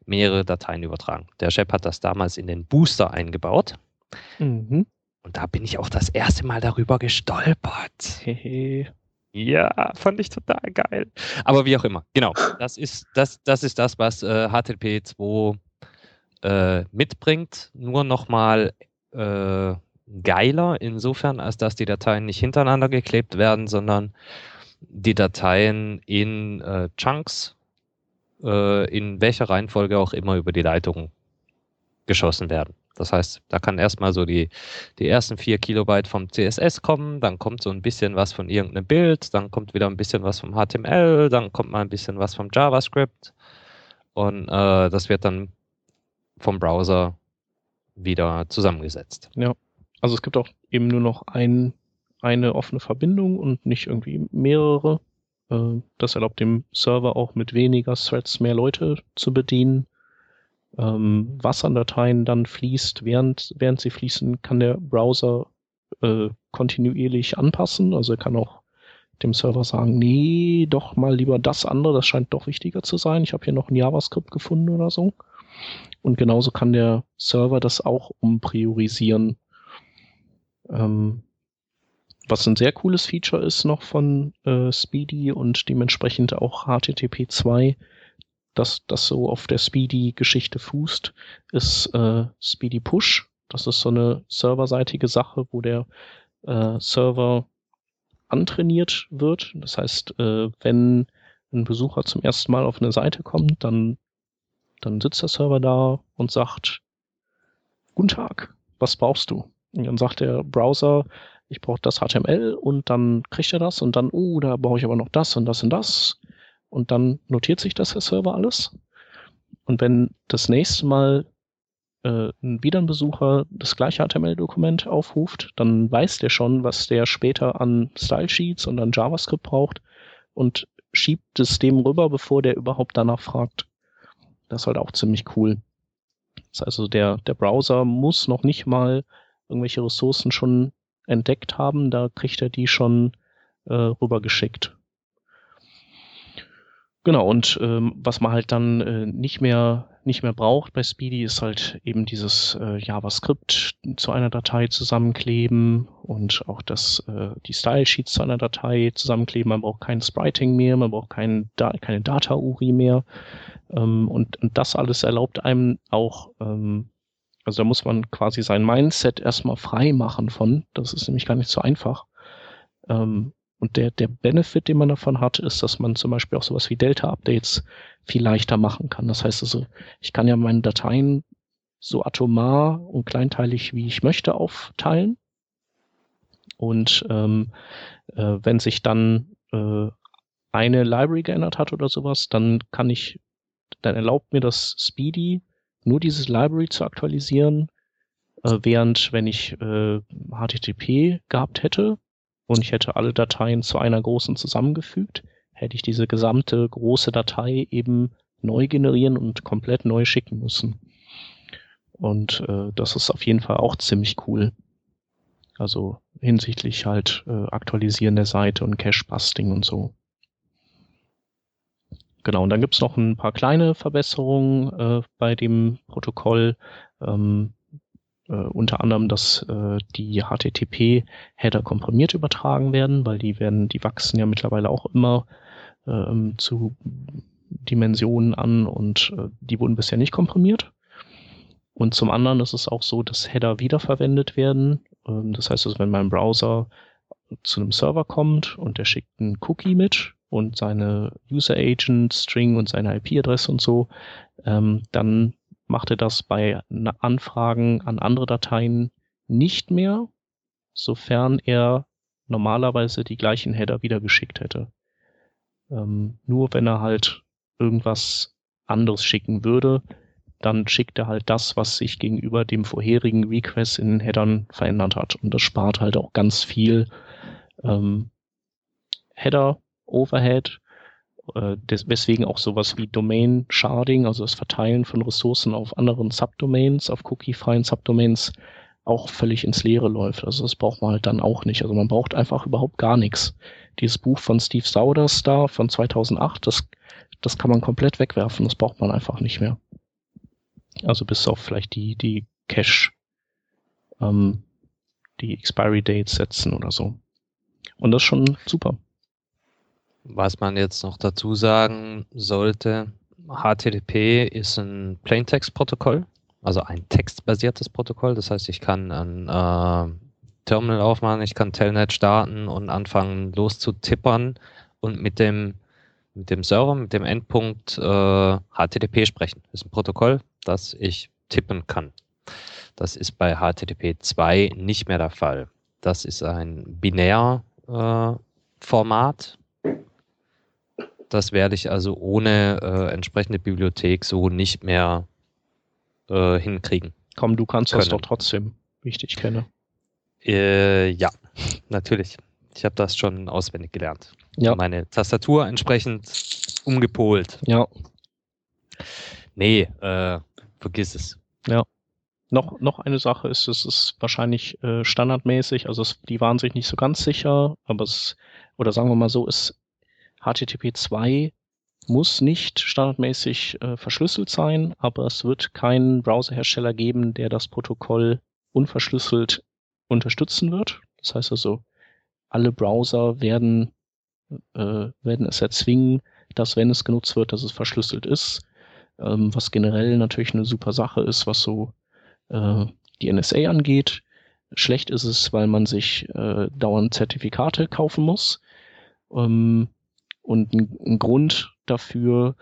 mehrere Dateien übertragen. Der Chef hat das damals in den Booster eingebaut. Mhm. Und da bin ich auch das erste Mal darüber gestolpert. Ja, fand ich total geil. Aber wie auch immer, genau. Das ist das, das, ist das was äh, HTTP 2 äh, mitbringt. Nur nochmal äh, geiler insofern, als dass die Dateien nicht hintereinander geklebt werden, sondern die Dateien in äh, Chunks, äh, in welcher Reihenfolge auch immer über die Leitung geschossen werden. Das heißt, da kann erstmal so die, die ersten vier Kilobyte vom CSS kommen, dann kommt so ein bisschen was von irgendeinem Bild, dann kommt wieder ein bisschen was vom HTML, dann kommt mal ein bisschen was vom JavaScript und äh, das wird dann vom Browser wieder zusammengesetzt. Ja, also es gibt auch eben nur noch ein, eine offene Verbindung und nicht irgendwie mehrere. Äh, das erlaubt dem Server auch mit weniger Threads mehr Leute zu bedienen ähm, was an Dateien dann fließt, während, während sie fließen, kann der Browser äh, kontinuierlich anpassen. Also er kann auch dem Server sagen, nee, doch mal lieber das andere, das scheint doch wichtiger zu sein. Ich habe hier noch ein JavaScript gefunden oder so. Und genauso kann der Server das auch umpriorisieren. Ähm, was ein sehr cooles Feature ist noch von äh, Speedy und dementsprechend auch HTTP 2, dass das so auf der Speedy-Geschichte fußt, ist äh, Speedy Push. Das ist so eine serverseitige Sache, wo der äh, Server antrainiert wird. Das heißt, äh, wenn ein Besucher zum ersten Mal auf eine Seite kommt, dann, dann sitzt der Server da und sagt, Guten Tag, was brauchst du? Und dann sagt der Browser, ich brauche das HTML und dann kriegt er das und dann, oh, da brauche ich aber noch das und das und das und dann notiert sich das der Server alles. Und wenn das nächste Mal äh, wieder ein Besucher das gleiche HTML-Dokument aufruft, dann weiß der schon, was der später an Style-Sheets und an JavaScript braucht und schiebt es dem rüber, bevor der überhaupt danach fragt. Das ist halt auch ziemlich cool. Das heißt also, der, der Browser muss noch nicht mal irgendwelche Ressourcen schon entdeckt haben, da kriegt er die schon äh, rübergeschickt. Genau, und ähm, was man halt dann äh, nicht mehr nicht mehr braucht bei Speedy ist halt eben dieses äh, JavaScript zu einer Datei zusammenkleben und auch das äh, die Style Sheets zu einer Datei zusammenkleben. Man braucht kein Spriting mehr, man braucht kein da keine Data URI mehr ähm, und, und das alles erlaubt einem auch ähm, also da muss man quasi sein Mindset erstmal frei machen von. Das ist nämlich gar nicht so einfach. Ähm, und der, der Benefit, den man davon hat, ist, dass man zum Beispiel auch sowas wie Delta-Updates viel leichter machen kann. Das heißt also, ich kann ja meine Dateien so atomar und kleinteilig wie ich möchte aufteilen. Und ähm, äh, wenn sich dann äh, eine Library geändert hat oder sowas, dann kann ich, dann erlaubt mir das Speedy nur dieses Library zu aktualisieren, äh, während wenn ich äh, HTTP gehabt hätte und ich hätte alle Dateien zu einer großen zusammengefügt, hätte ich diese gesamte große Datei eben neu generieren und komplett neu schicken müssen. Und äh, das ist auf jeden Fall auch ziemlich cool. Also hinsichtlich halt äh, Aktualisieren der Seite und Cache-Busting und so. Genau, und dann gibt's noch ein paar kleine Verbesserungen äh, bei dem Protokoll. Ähm, äh, unter anderem, dass äh, die HTTP-Header komprimiert übertragen werden, weil die werden, die wachsen ja mittlerweile auch immer ähm, zu Dimensionen an und äh, die wurden bisher nicht komprimiert. Und zum anderen ist es auch so, dass Header wiederverwendet werden. Ähm, das heißt, also, wenn mein Browser zu einem Server kommt und der schickt einen Cookie mit und seine User Agent String und seine IP-Adresse und so, ähm, dann macht er das bei Anfragen an andere Dateien nicht mehr, sofern er normalerweise die gleichen Header wieder geschickt hätte. Ähm, nur wenn er halt irgendwas anderes schicken würde, dann schickt er halt das, was sich gegenüber dem vorherigen Request in den Headern verändert hat. Und das spart halt auch ganz viel ähm, Header, Overhead, äh, des, weswegen auch sowas wie Domain Sharding, also das Verteilen von Ressourcen auf anderen Subdomains, auf cookie-freien Subdomains, auch völlig ins Leere läuft. Also das braucht man halt dann auch nicht. Also man braucht einfach überhaupt gar nichts. Dieses Buch von Steve Sauders da von 2008, das, das kann man komplett wegwerfen. Das braucht man einfach nicht mehr. Also bis auf vielleicht die, die Cache, ähm, die Expiry Dates setzen oder so. Und das ist schon super. Was man jetzt noch dazu sagen sollte, HTTP ist ein Plaintext-Protokoll, also ein textbasiertes Protokoll. Das heißt, ich kann ein äh, Terminal aufmachen, ich kann Telnet starten und anfangen loszutippern und mit dem, mit dem Server, mit dem Endpunkt äh, HTTP sprechen. Das ist ein Protokoll, das ich tippen kann. Das ist bei HTTP 2 nicht mehr der Fall. Das ist ein Binärformat. Äh, das werde ich also ohne äh, entsprechende Bibliothek so nicht mehr äh, hinkriegen. Komm, du kannst können. das doch trotzdem, wie ich dich kenne. Äh, ja, natürlich. Ich habe das schon auswendig gelernt. Ja. Meine Tastatur entsprechend umgepolt. Ja. Nee, äh, vergiss es. Ja. Noch, noch eine Sache ist, es ist wahrscheinlich äh, standardmäßig, also es, die waren sich nicht so ganz sicher, aber es, oder sagen wir mal so, ist HTTP 2 muss nicht standardmäßig äh, verschlüsselt sein, aber es wird keinen Browserhersteller geben, der das Protokoll unverschlüsselt unterstützen wird. Das heißt also, alle Browser werden, äh, werden es erzwingen, dass wenn es genutzt wird, dass es verschlüsselt ist ähm, was generell natürlich eine super Sache ist, was so äh, die NSA angeht. Schlecht ist es, weil man sich äh, dauernd Zertifikate kaufen muss. Ähm, und ein, ein, Grund dafür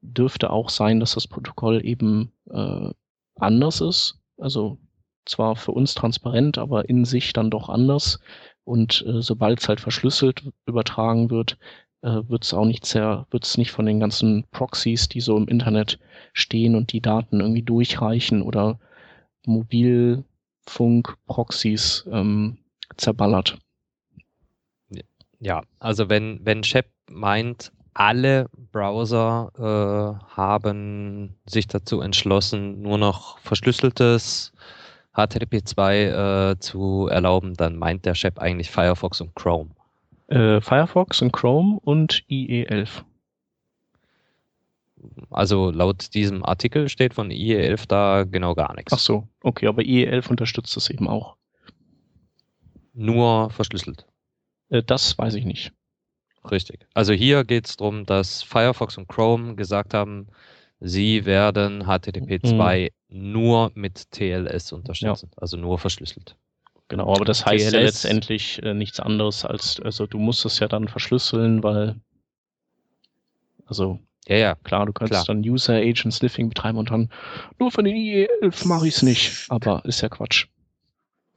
dürfte auch sein, dass das Protokoll eben äh, anders ist. Also zwar für uns transparent, aber in sich dann doch anders. Und äh, sobald es halt verschlüsselt übertragen wird, äh, wird es auch nicht sehr, wird es nicht von den ganzen Proxys, die so im Internet stehen und die Daten irgendwie durchreichen oder Mobilfunk-Proxys ähm, zerballert. Ja, also wenn, wenn Shep meint, alle Browser äh, haben sich dazu entschlossen, nur noch verschlüsseltes HTTP 2 äh, zu erlauben, dann meint der Shep eigentlich Firefox und Chrome. Äh, Firefox und Chrome und IE11. Also laut diesem Artikel steht von IE11 da genau gar nichts. Ach so, okay, aber IE11 unterstützt das eben auch. Nur verschlüsselt. Äh, das weiß ich nicht. Richtig. Also hier geht es darum, dass Firefox und Chrome gesagt haben, sie werden HTTP 2 mhm. nur mit TLS unterstützen, ja. also nur verschlüsselt. Genau, aber das heißt TLS. ja letztendlich äh, nichts anderes als, also du musst es ja dann verschlüsseln, weil, also, ja, ja, klar, du kannst klar. dann User Agent Sniffing betreiben und dann nur für den IE11 mache ich es nicht, aber ist ja Quatsch.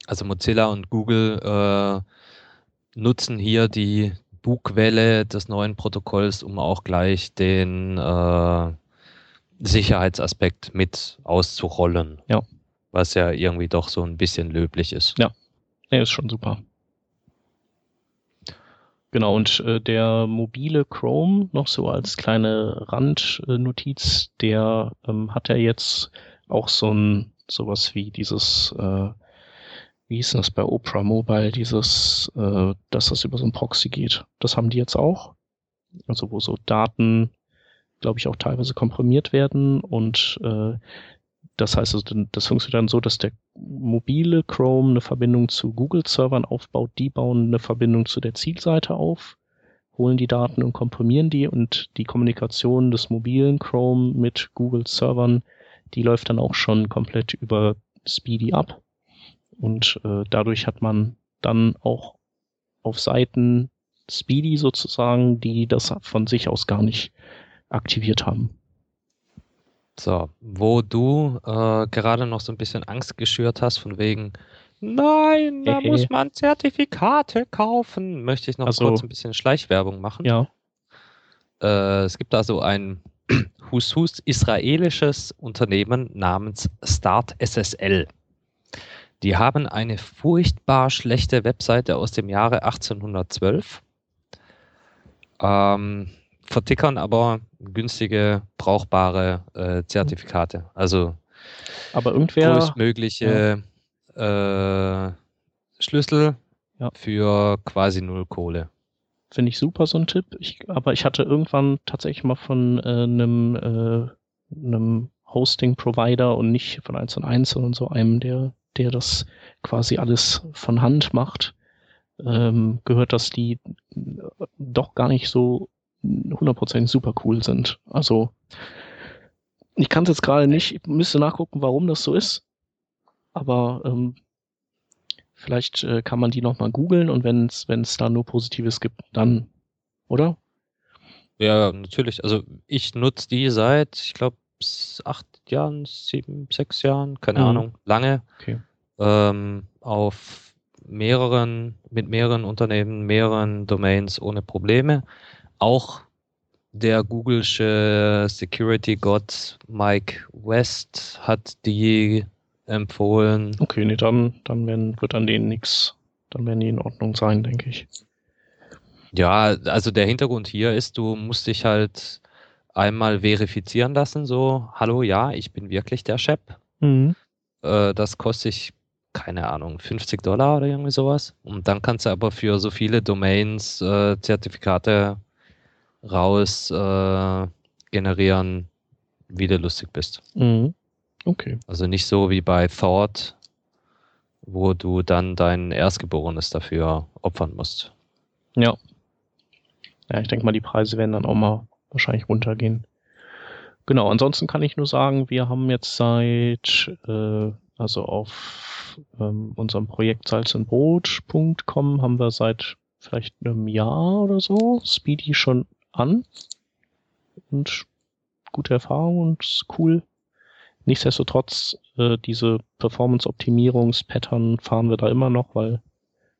Also Mozilla und Google äh, nutzen hier die, Bugwelle des neuen Protokolls, um auch gleich den äh, Sicherheitsaspekt mit auszurollen. Ja. Was ja irgendwie doch so ein bisschen löblich ist. Ja, er ist schon super. Genau, und äh, der mobile Chrome, noch so als kleine Randnotiz, der ähm, hat ja jetzt auch so ein sowas wie dieses, äh, wie hieß das bei Opera Mobile, dieses, äh, dass das über so ein Proxy geht. Das haben die jetzt auch. Also wo so Daten, glaube ich, auch teilweise komprimiert werden und äh, das heißt, also, das funktioniert dann so, dass der mobile Chrome eine Verbindung zu Google-Servern aufbaut, die bauen eine Verbindung zu der Zielseite auf, holen die Daten und komprimieren die und die Kommunikation des mobilen Chrome mit Google-Servern, die läuft dann auch schon komplett über Speedy ab. Und äh, dadurch hat man dann auch auf Seiten Speedy sozusagen, die das von sich aus gar nicht aktiviert haben. So, wo du äh, gerade noch so ein bisschen Angst geschürt hast, von wegen, nein, da Hehe. muss man Zertifikate kaufen, möchte ich noch Also- kurz ein bisschen Schleichwerbung machen. Ja. Äh, es gibt da so ein Hus Hus israelisches Unternehmen namens Start SSL. Die haben eine furchtbar schlechte Webseite aus dem Jahre 1812. Ähm, vertickern aber günstige, brauchbare äh, Zertifikate. Also Aber irgendwer, größtmögliche äh, Schlüssel Ja. für quasi null Kohle. finde ich super, so ein Tipp. Ich, aber ich hatte irgendwann tatsächlich mal von äh, einem, äh, einem Hosting-Provider und nicht von 1 und 1, sondern so einem, der, der das quasi alles von Hand macht, ähm, gehört, dass die äh, doch gar nicht so 100% super cool sind. Also ich kann es jetzt gerade nicht, ich müsste nachgucken, warum das so ist. Aber ähm, vielleicht äh, kann man die nochmal googeln und wenn es da nur Positives gibt, dann, oder? Ja, natürlich. Also ich nutze die seit, ich glaube, acht Jahren, sieben, sechs Jahren, keine Mhm. Ahnung, lange. Okay. Ähm, auf mehreren, mit mehreren Unternehmen, mehreren Domains ohne Probleme. Auch der Google'sche Security-Gott Mike West hat die empfohlen. Okay, nee, dann, dann werden, wird an denen nix, dann werden die in Ordnung sein, denke ich. Ja, also der Hintergrund hier ist, du musst dich halt einmal verifizieren lassen, so, hallo, ja, ich bin wirklich der Chef. Mhm. Äh, das kostet ich, keine Ahnung, 50 Dollar oder irgendwie sowas. Und dann kannst du aber für so viele Domains äh, Zertifikate raus äh, generieren, wie du lustig bist. Mhm. Okay. Also nicht so wie bei Thought, wo du dann dein Erstgeborenes dafür opfern musst. Ja. Ja, ich denke mal, die Preise werden dann auch mal wahrscheinlich runtergehen. Genau, ansonsten kann ich nur sagen, wir haben jetzt seit, äh, also auf ähm, unserem Projekt salzundbrot.com haben wir seit vielleicht einem Jahr oder so Speedy schon an. Und gute Erfahrung und cool. Nichtsdestotrotz, äh, diese Performance-Optimierungs-Pattern fahren wir da immer noch, weil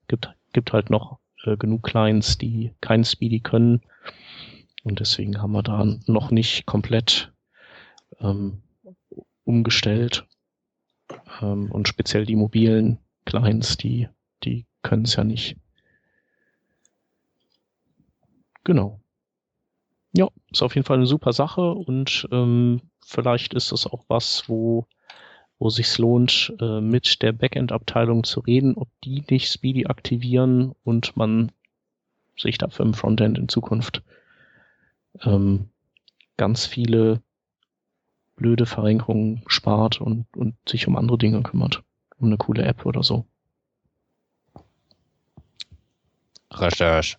gibt, gibt halt noch äh, genug Clients, die kein Speedy können. Und deswegen haben wir da noch nicht komplett ähm, umgestellt. Ähm, und speziell die mobilen Clients, die, die können es ja nicht. Genau. Ja, ist auf jeden Fall eine super Sache und ähm, vielleicht ist das auch was, wo, wo sich lohnt, äh, mit der Backend-Abteilung zu reden, ob die nicht Speedy aktivieren und man sich dafür im Frontend in Zukunft ähm, ganz viele blöde Verrenkungen spart und, und sich um andere Dinge kümmert. Um eine coole App oder so. Recherche.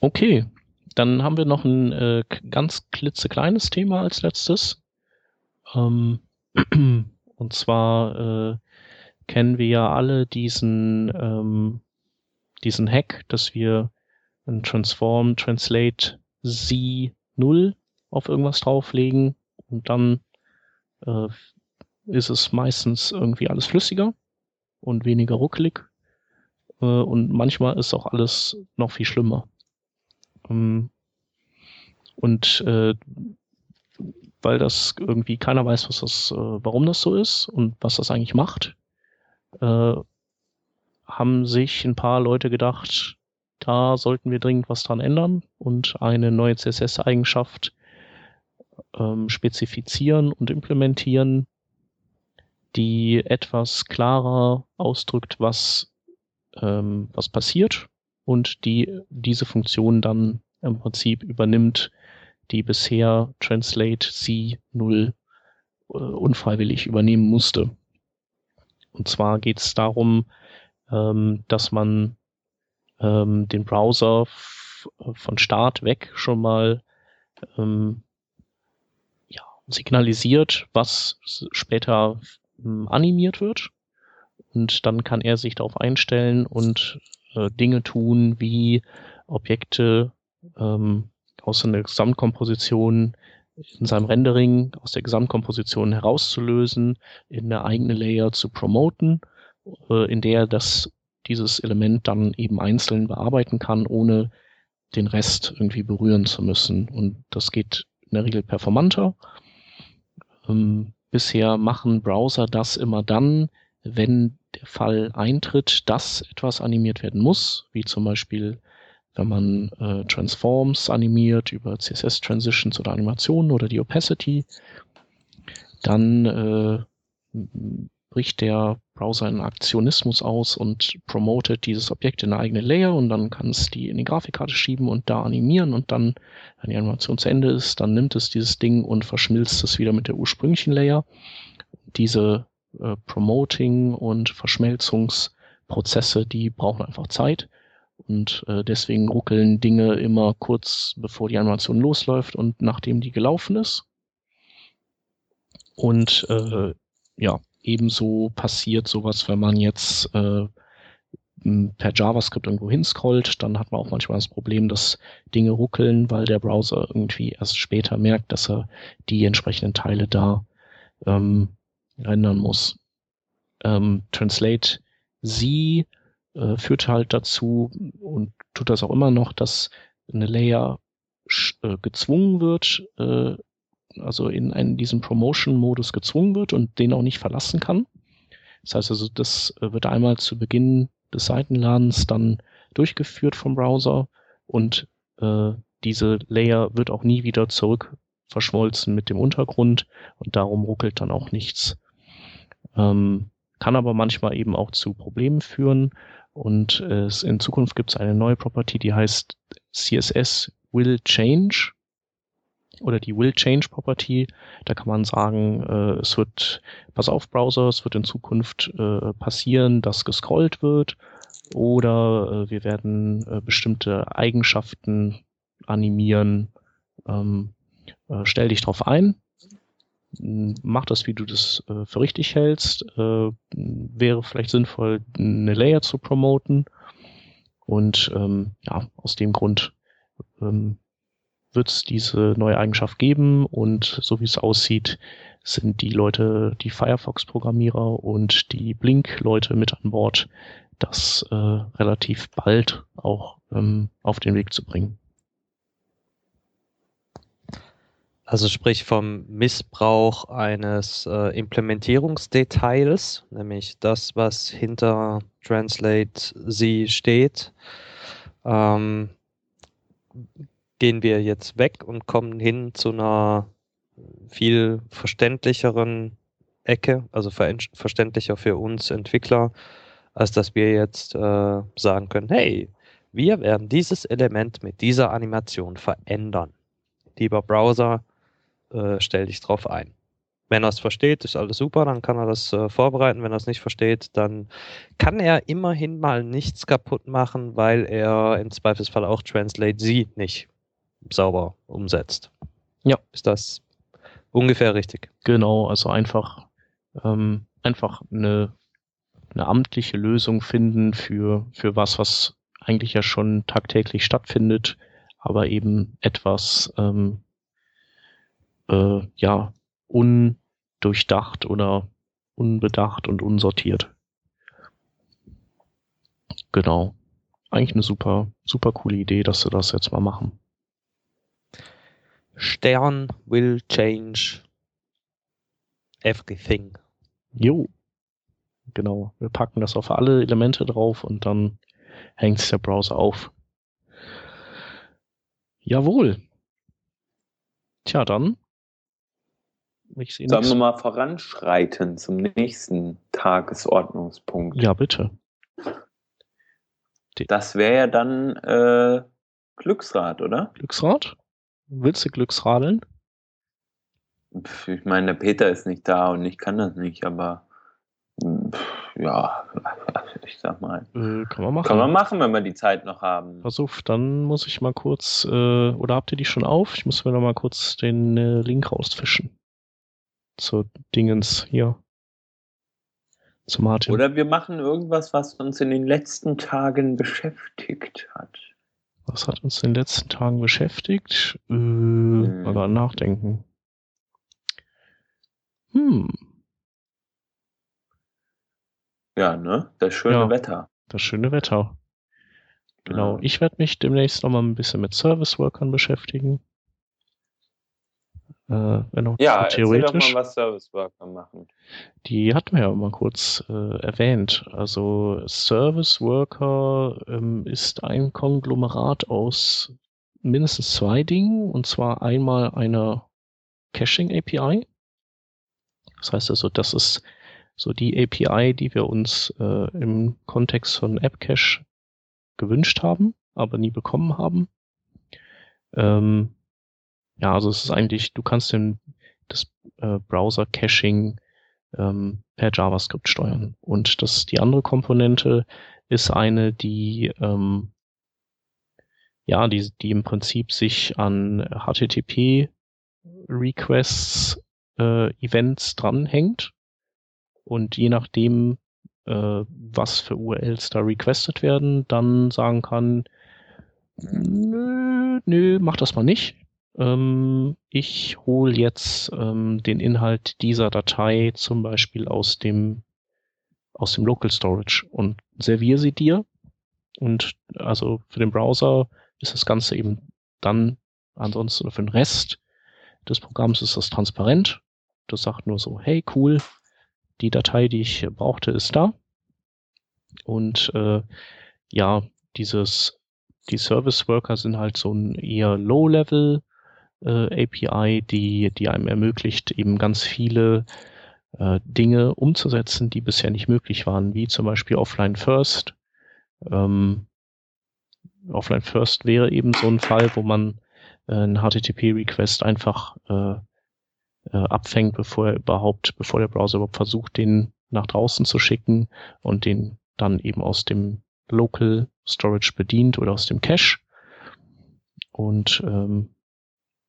Okay, dann haben wir noch ein äh, ganz klitzekleines Thema als letztes. Ähm, und zwar äh, kennen wir ja alle diesen, ähm, diesen Hack, dass wir ein Transform, Translate Z0 auf irgendwas drauflegen und dann äh, ist es meistens irgendwie alles flüssiger und weniger ruckelig. Äh, und manchmal ist auch alles noch viel schlimmer. Ähm, und äh, weil das irgendwie keiner weiß, was das, äh, warum das so ist und was das eigentlich macht, äh, haben sich ein paar Leute gedacht, da sollten wir dringend was dran ändern und eine neue CSS-Eigenschaft ähm, spezifizieren und implementieren, die etwas klarer ausdrückt, was, ähm, was passiert und die diese Funktion dann im Prinzip übernimmt, die bisher Translate C0 äh, unfreiwillig übernehmen musste. Und zwar geht es darum, ähm, dass man ähm, den Browser von Start weg schon mal ähm, ja, signalisiert, was später ähm, animiert wird. Und dann kann er sich darauf einstellen und äh, Dinge tun, wie Objekte ähm, aus einer Gesamtkomposition in seinem Rendering aus der Gesamtkomposition herauszulösen, in eine eigene Layer zu promoten, äh, in der das dieses Element dann eben einzeln bearbeiten kann, ohne den Rest irgendwie berühren zu müssen. Und das geht in der Regel performanter. Ähm, bisher machen Browser das immer dann, wenn der Fall eintritt, dass etwas animiert werden muss, wie zum Beispiel wenn man äh, Transforms animiert über CSS Transitions oder Animationen oder die Opacity, dann äh, bricht der Browser einen Aktionismus aus und promotet dieses Objekt in eine eigene Layer und dann kann es die in die Grafikkarte schieben und da animieren und dann, wenn die Animation zu Ende ist, dann nimmt es dieses Ding und verschmilzt es wieder mit der ursprünglichen Layer. Diese äh, Promoting und Verschmelzungsprozesse, die brauchen einfach Zeit und äh, deswegen ruckeln Dinge immer kurz bevor die Animation losläuft und nachdem die gelaufen ist. Und äh, ja, ebenso passiert sowas, wenn man jetzt äh, per JavaScript irgendwo hinscrollt, dann hat man auch manchmal das Problem, dass Dinge ruckeln, weil der Browser irgendwie erst später merkt, dass er die entsprechenden Teile da ähm, rendern muss. Ähm, Translate sie äh, führt halt dazu und tut das auch immer noch, dass eine Layer äh, gezwungen wird, äh, also in einen, diesen Promotion-Modus gezwungen wird und den auch nicht verlassen kann. Das heißt also, das äh, wird einmal zu Beginn des Seitenladens dann durchgeführt vom Browser und äh, diese Layer wird auch nie wieder zurück verschmolzen mit dem Untergrund und darum ruckelt dann auch nichts. Ähm, kann aber manchmal eben auch zu Problemen führen und äh, in Zukunft gibt es eine neue Property, die heißt CSS will change oder die will change Property. Da kann man sagen, äh, es wird, pass auf Browser, es wird in Zukunft äh, passieren, dass gescrollt wird oder äh, wir werden äh, bestimmte Eigenschaften animieren. Ähm, äh, stell dich drauf ein mach das, wie du das äh, für richtig hältst. Äh, wäre vielleicht sinnvoll, eine Layer zu promoten. Und ähm, ja, aus dem Grund ähm, wird es diese neue Eigenschaft geben. Und so wie es aussieht, sind die Leute, die Firefox-Programmierer und die Blink-Leute mit an Bord, das äh, relativ bald auch ähm, auf den Weg zu bringen. Also sprich vom Missbrauch eines äh, Implementierungsdetails, nämlich das, was hinter Translate Z steht, ähm, gehen wir jetzt weg und kommen hin zu einer viel verständlicheren Ecke, also ver verständlicher für uns Entwickler, als dass wir jetzt äh, sagen können, hey, wir werden dieses Element mit dieser Animation verändern. Lieber Browser, äh, stell dich drauf ein. Wenn er es versteht, ist alles super, dann kann er das äh, vorbereiten. Wenn er es nicht versteht, dann kann er immerhin mal nichts kaputt machen, weil er im Zweifelsfall auch Translate Sie nicht sauber umsetzt. Ja. Ist das ungefähr richtig? Genau, also einfach, ähm, einfach eine, eine amtliche Lösung finden für, für was, was eigentlich ja schon tagtäglich stattfindet, aber eben etwas ähm, äh, ja, undurchdacht oder unbedacht und unsortiert. Genau. Eigentlich eine super, super coole Idee, dass sie das jetzt mal machen. Stern will change everything. Jo. Genau. Wir packen das auf alle Elemente drauf und dann hängt der Browser auf. Jawohl. Tja, dann. Ich sehe Sollen wir mal voranschreiten zum nächsten Tagesordnungspunkt? Ja, bitte. Das wäre ja dann äh, Glücksrad, oder? Glücksrad? Willst du Glücksradeln? Ich meine, der Peter ist nicht da und ich kann das nicht, aber ja, ich sag mal. Äh, kann man machen. Kann man machen, wenn wir die Zeit noch haben. Pass auf, dann muss ich mal kurz, äh, oder habt ihr die schon auf? Ich muss mir noch mal kurz den äh, Link rausfischen. Zur Dingens hier. Zu Martin. Oder wir machen irgendwas, was uns in den letzten Tagen beschäftigt hat. Was hat uns in den letzten Tagen beschäftigt? Äh, hm. Mal nachdenken. Hm. Ja, ne? Das schöne ja, Wetter. Das schöne Wetter. Genau. Ja. Ich werde mich demnächst noch mal ein bisschen mit Service Workern beschäftigen. Äh, wenn auch ja, theoretisch. Doch mal, was Service Worker machen. Die hatten wir ja mal kurz äh, erwähnt. Also Service Worker ähm, ist ein Konglomerat aus mindestens zwei Dingen. Und zwar einmal einer Caching API. Das heißt also, das ist so die API, die wir uns äh, im Kontext von AppCache gewünscht haben, aber nie bekommen haben. Ähm, ja, also es ist eigentlich, du kannst den, das äh, Browser-Caching ähm, per JavaScript steuern. Und das, die andere Komponente ist eine, die ähm, ja, die, die im Prinzip sich an HTTP Requests äh, Events dranhängt und je nachdem, äh, was für URLs da requested werden, dann sagen kann, nö, nö, mach das mal nicht. Ähm, ich hole jetzt ähm, den Inhalt dieser Datei zum Beispiel aus dem aus dem Local Storage und serviere sie dir. Und also für den Browser ist das Ganze eben dann ansonsten für den Rest des Programms ist das transparent. Das sagt nur so, hey cool, die Datei, die ich brauchte, ist da. Und äh, ja, dieses, die Service Worker sind halt so ein eher Low-Level äh, API, die, die einem ermöglicht, eben ganz viele äh, Dinge umzusetzen, die bisher nicht möglich waren, wie zum Beispiel Offline First. Ähm, Offline First wäre eben so ein Fall, wo man äh, einen HTTP-Request einfach äh, äh, abfängt, bevor er überhaupt, bevor der Browser überhaupt versucht, den nach draußen zu schicken und den dann eben aus dem Local Storage bedient oder aus dem Cache. Und ähm,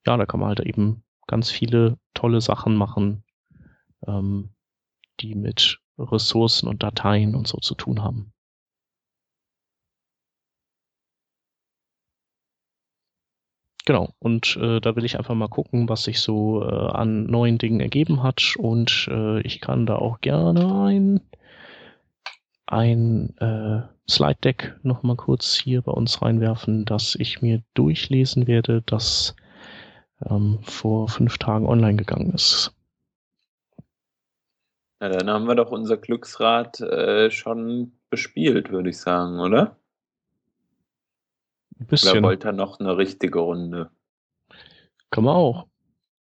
ja, da kann man halt eben ganz viele tolle Sachen machen, ähm, die mit Ressourcen und Dateien und so zu tun haben. Genau, und äh, da will ich einfach mal gucken, was sich so äh, an neuen Dingen ergeben hat. Und äh, ich kann da auch gerne ein, ein äh, Slide Deck nochmal kurz hier bei uns reinwerfen, dass ich mir durchlesen werde, das ähm, vor fünf Tagen online gegangen ist. Na, dann haben wir doch unser Glücksrad äh, schon bespielt, würde ich sagen, oder? Ein bisschen. Oder wollte er noch eine richtige Runde? Kann man auch.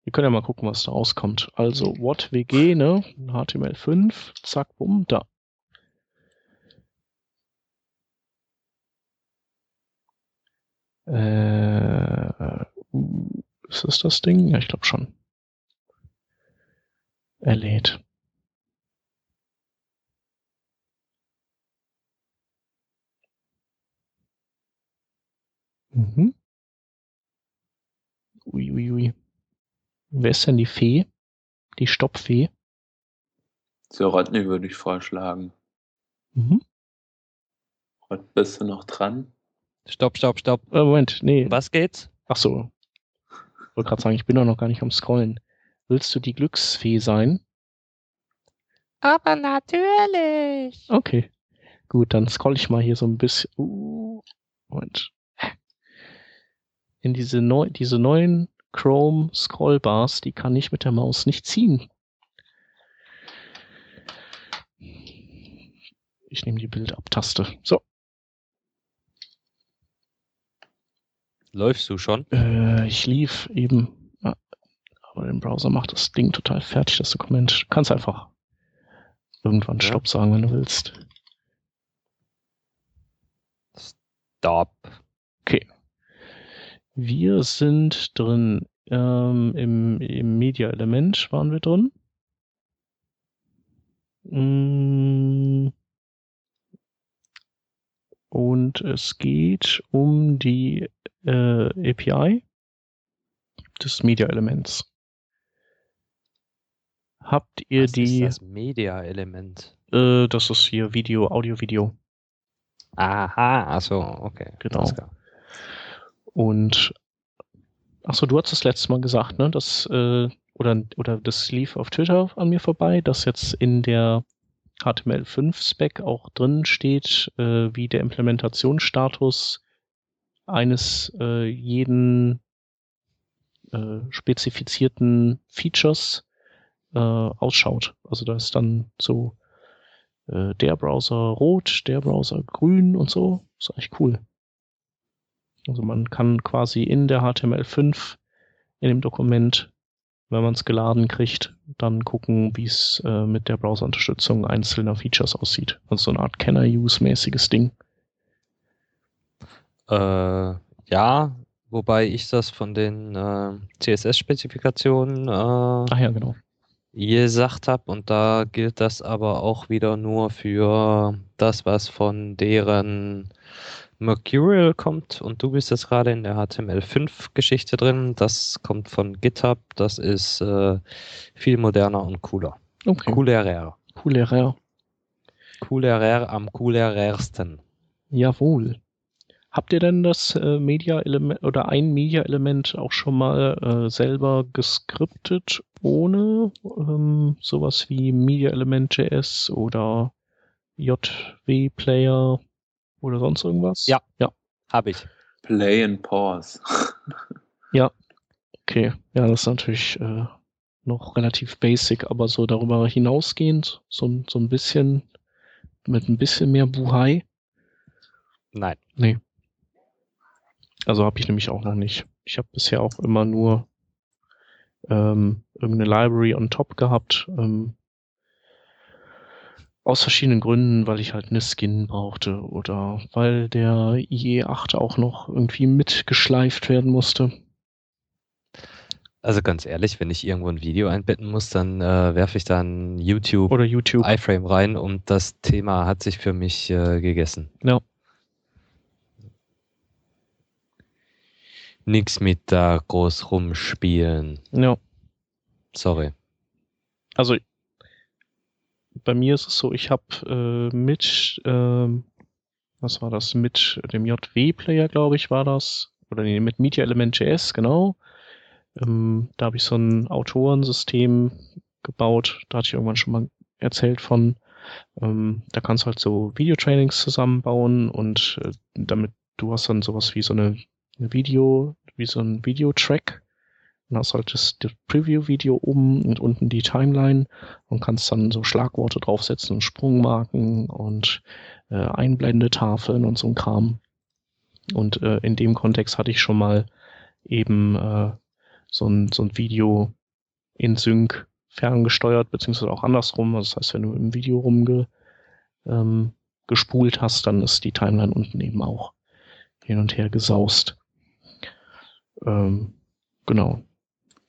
Wir können ja mal gucken, was da rauskommt. Also, what WG, ne? HTML5, zack, bumm, da. Äh, ist das das Ding? Ja, ich glaube schon. Er lädt. Mhm. Ui, ui, ui. Wer ist denn die Fee? Die Stoppfee? So, Rodney würde ich vorschlagen. Mhm. Rod, bist du noch dran? Stopp, stopp, stopp. Äh, Moment, nee. Was geht's? Ach so. Ich wollte gerade sagen, ich bin doch noch gar nicht am Scrollen. Willst du die Glücksfee sein? Aber natürlich. Okay. Gut, dann scroll ich mal hier so ein bisschen. Uh, und in diese, neu, diese neuen Chrome Scrollbars, die kann ich mit der Maus nicht ziehen. Ich nehme die Bildabtaste. So. Läufst du schon? Äh, ich lief eben. Ja, aber im Browser macht das Ding total fertig, das Dokument. Du kannst einfach irgendwann ja. Stopp sagen, wenn du willst. Stop. Okay. Wir sind drin. Ähm, im, Im Media-Element waren wir drin. Mm. Und es geht um die äh, API des Media-Elements. Habt ihr Was die. Ist das Media-Element. Äh, das ist hier Video, Audio-Video. Aha, achso, okay. Genau. Und achso, du hast das letzte Mal gesagt, ne? Das, äh, oder, oder das lief auf Twitter an mir vorbei, dass jetzt in der HTML5-Spec auch drin steht, äh, wie der Implementationsstatus eines äh, jeden äh, spezifizierten Features äh, ausschaut. Also da ist dann so äh, der Browser rot, der Browser grün und so. Ist eigentlich cool. Also man kann quasi in der HTML5 in dem Dokument, wenn man es geladen kriegt, dann gucken, wie es äh, mit der Browserunterstützung einzelner Features aussieht. Also so eine Art Can-I-Use-mäßiges Ding. Äh, ja, wobei ich das von den äh, CSS-Spezifikationen äh, ja, genau. gesagt habe und da gilt das aber auch wieder nur für das, was von deren Mercurial kommt und du bist jetzt gerade in der HTML5-Geschichte drin. Das kommt von GitHub. Das ist äh, viel moderner und cooler. Okay. Coolerer. Coolerer. Coolerer am coolerersten. Jawohl. Habt ihr denn das äh, Media-Element oder ein Media-Element auch schon mal äh, selber geskriptet, ohne ähm, sowas wie Media-Element.js oder JW-Player oder sonst irgendwas? Ja. Ja. Habe ich. Play and Pause. ja. Okay. Ja, das ist natürlich äh, noch relativ basic, aber so darüber hinausgehend, so, so ein bisschen, mit ein bisschen mehr Buhai. Nein. Nee. Also habe ich nämlich auch noch nicht. Ich habe bisher auch immer nur ähm, irgendeine Library on top gehabt. Ähm, aus verschiedenen Gründen, weil ich halt eine Skin brauchte oder weil der IE8 auch noch irgendwie mitgeschleift werden musste. Also ganz ehrlich, wenn ich irgendwo ein Video einbetten muss, dann äh, werfe ich dann YouTube oder YouTube iFrame rein und das Thema hat sich für mich äh, gegessen. Ja. Nix mit da groß rumspielen. Ja. Sorry. Also bei mir ist es so, ich habe äh, mit, äh, was war das, mit dem JW-Player, glaube ich, war das, oder nee, mit Media Element JS, genau. Ähm, da habe ich so ein Autorensystem gebaut, da hatte ich irgendwann schon mal erzählt von. Ähm, da kannst du halt so Videotrainings zusammenbauen und äh, damit du hast dann sowas wie so eine, eine Video, wie so ein Videotrack hast du halt das, Preview-Video oben und unten die Timeline und kannst dann so Schlagworte draufsetzen und Sprungmarken und äh, Einblendetafeln und so ein Kram. Und äh, in dem Kontext hatte ich schon mal eben äh, so, ein, so ein Video in Sync ferngesteuert, beziehungsweise auch andersrum. Also das heißt, wenn du im Video rumge ähm, hast, dann ist die Timeline unten eben auch hin und her gesaust. Ähm, genau.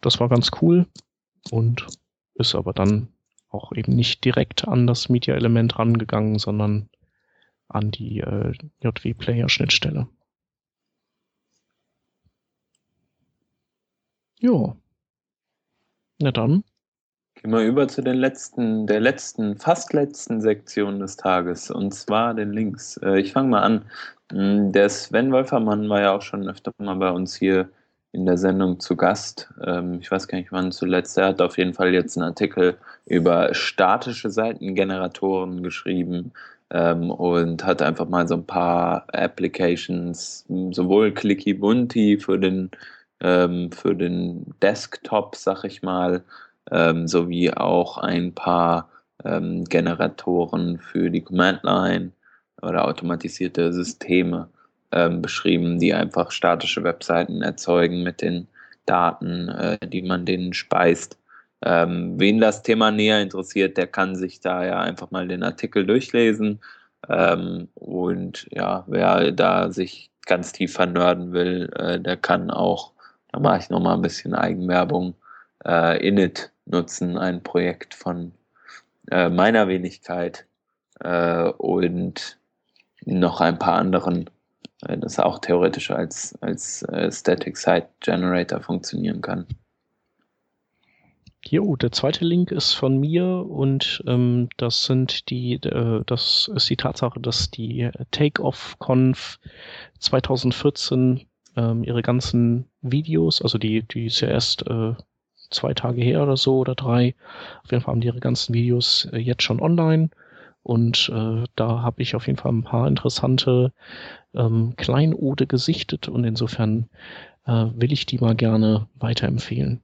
Das war ganz cool und ist aber dann auch eben nicht direkt an das Media-Element rangegangen, sondern an die äh, JW-Player-Schnittstelle. Ja. Na dann. Gehen wir über zu den letzten, der letzten, fast letzten Sektion des Tages, und zwar den Links. Äh, ich fange mal an. Hm, der Sven Wolfermann war ja auch schon öfter mal bei uns hier in der Sendung zu Gast. Ähm, ich weiß gar nicht, wann zuletzt. Er hat auf jeden Fall jetzt einen Artikel über statische Seitengeneratoren geschrieben. ähm, und hat einfach mal so ein paar Applications, sowohl Clicky Bunti für den, ähm, für den Desktop, sag ich mal, sowie auch ein paar Generatoren für die Command Line oder automatisierte Systeme ähm, beschrieben, die einfach statische Webseiten erzeugen mit den Daten, äh, die man denen speist. Ähm, wen das Thema näher interessiert, der kann sich da ja einfach mal den Artikel durchlesen. Ähm, und ja, wer da sich ganz tief vernörden will, äh, der kann auch, da mache ich nochmal ein bisschen Eigenwerbung, äh, Init nutzen, ein Projekt von äh, meiner Wenigkeit äh, und noch ein paar anderen, das auch theoretisch als, als äh, Static Site Generator funktionieren kann. Jo, der zweite Link ist von mir und ähm, das sind die, äh, das ist die Tatsache, dass die Take-Off-Conf 2014 ähm, ihre ganzen Videos, also die, die ist ja erst äh, zwei Tage her oder so oder drei, auf jeden Fall haben die ihre ganzen Videos äh, jetzt schon online und äh, da habe ich auf jeden Fall ein paar interessante ähm, Kleinode gesichtet und insofern äh, will ich die mal gerne weiterempfehlen.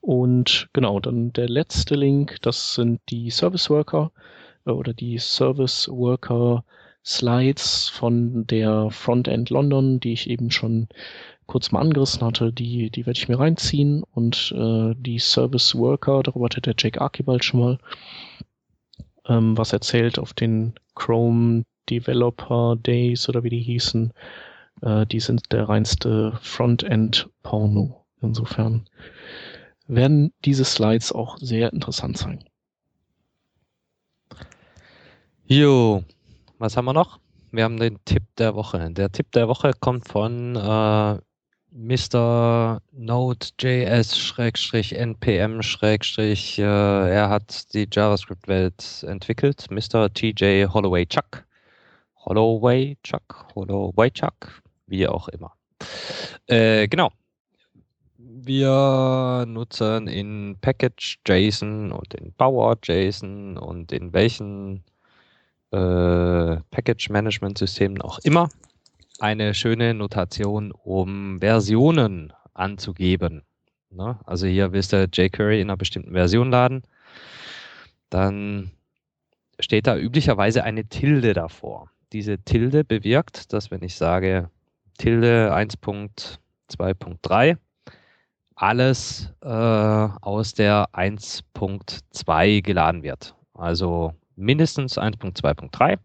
Und genau, dann der letzte Link, das sind die Service Worker äh, oder die Service Worker Slides von der Frontend London, die ich eben schon kurz mal angerissen hatte, die, die werde ich mir reinziehen und äh, die Service Worker, darüber hat der Jake Archibald schon mal ähm, was erzählt auf den Chrome Developer Days oder wie die hießen. Äh, die sind der reinste Frontend-Porno. Insofern werden diese Slides auch sehr interessant sein. Jo, was haben wir noch? Wir haben den Tipp der Woche. Der Tipp der Woche kommt von äh, Mr. Node.js-npm- äh, er hat die JavaScript-Welt entwickelt. Mr. TJ Holloway Chuck. Holloway Chuck, Holloway Chuck, wie auch immer. Äh, genau. Wir nutzen in Package JSON und in Bauer JSON und in welchen äh, Package Management Systemen auch immer eine schöne Notation, um Versionen anzugeben. Ne? Also hier willst du jQuery in einer bestimmten Version laden, dann steht da üblicherweise eine Tilde davor. Diese Tilde bewirkt, dass wenn ich sage Tilde 1.2.3, alles äh, aus der 1.2 geladen wird. Also mindestens 1.2.3